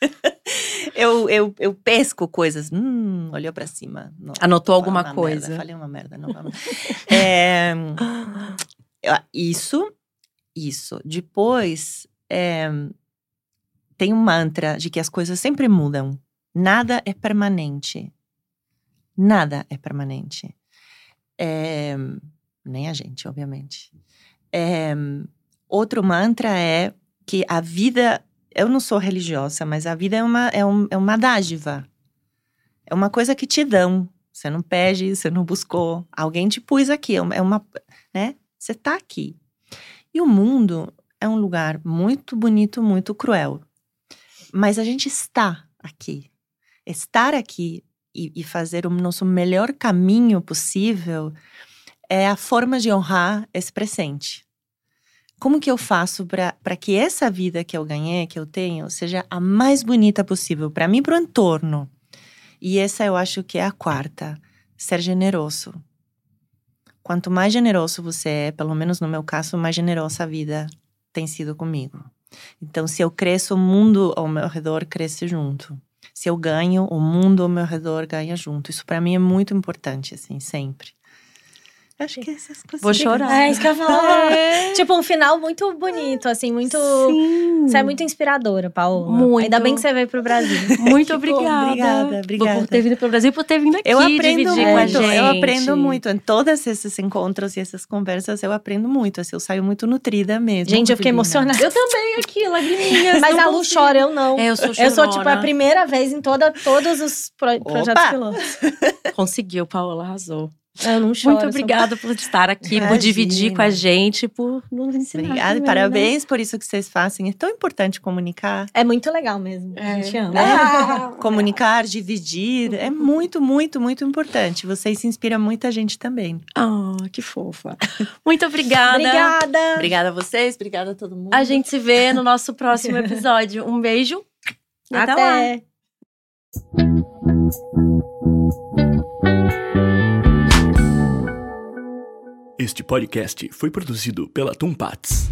S3: eu, eu, eu pesco coisas. Hum, olhou pra cima. Não,
S4: Anotou alguma
S3: uma
S4: coisa.
S3: Merda, falei uma merda, não. É, isso, isso. Depois, é, tem um mantra de que as coisas sempre mudam. Nada é permanente. Nada é permanente. É, nem a gente, obviamente. É, outro mantra é que a vida. Eu não sou religiosa, mas a vida é uma, é, um- é uma dádiva. É uma coisa que te dão. Você não pede, você não buscou. Alguém te pôs aqui. É É uma. Né? Você tá aqui. E o mundo é um lugar muito bonito, muito cruel. Mas a gente está aqui. Estar aqui e, e fazer o nosso melhor caminho possível é a forma de honrar esse presente. Como que eu faço para que essa vida que eu ganhei, que eu tenho, seja a mais bonita possível para mim e para o entorno? E essa eu acho que é a quarta: ser generoso. Quanto mais generoso você é, pelo menos no meu caso, mais generosa a vida tem sido comigo. Então, se eu cresço, o mundo ao meu redor cresce junto. Se eu ganho, o mundo ao meu redor ganha junto. Isso para mim é muito importante, assim, sempre. Acho que essas coisas.
S4: Vou chorar.
S2: É isso que eu falar. tipo, um final muito bonito, assim, muito.
S4: Sim.
S2: Você é muito inspiradora, Paola.
S4: Muito.
S2: Ainda bem que você veio pro Brasil.
S4: Muito
S3: bom,
S4: obrigada.
S3: obrigada, obrigada.
S4: Por ter vindo pro Brasil e por ter vindo aqui
S3: Eu aprendo
S4: dividir com a
S3: muito,
S4: gente.
S3: eu aprendo muito. Em todos esses encontros e essas conversas, eu aprendo muito. Assim, eu saio muito nutrida mesmo.
S2: Gente, eu fiquei
S3: Divina.
S2: emocionada.
S4: Eu também aqui, lagriminhas.
S2: Mas a Lu
S4: consigo.
S2: chora, eu não.
S4: É, eu sou
S2: Eu sou, tipo, a
S4: chorona.
S2: primeira vez em toda, todos os pro- projetos
S3: Opa!
S2: pilotos.
S4: Conseguiu, Paola, arrasou.
S2: Eu não choro.
S4: Muito obrigada por estar aqui, por
S3: Imagina.
S4: dividir com a gente, por nos ensinar.
S3: Obrigada,
S4: também,
S3: parabéns por isso que vocês fazem. É tão importante comunicar.
S2: É muito legal mesmo.
S4: É.
S2: A gente ama.
S3: Né? Comunicar, dividir, é muito, muito, muito importante. Vocês inspiram muita gente também.
S4: Ah, que fofa. Muito obrigada.
S2: Obrigada.
S3: Obrigada a vocês, obrigada a todo mundo.
S4: A gente se vê no nosso próximo episódio. Um beijo. E até, lá.
S5: Este podcast foi produzido pela Tumpats.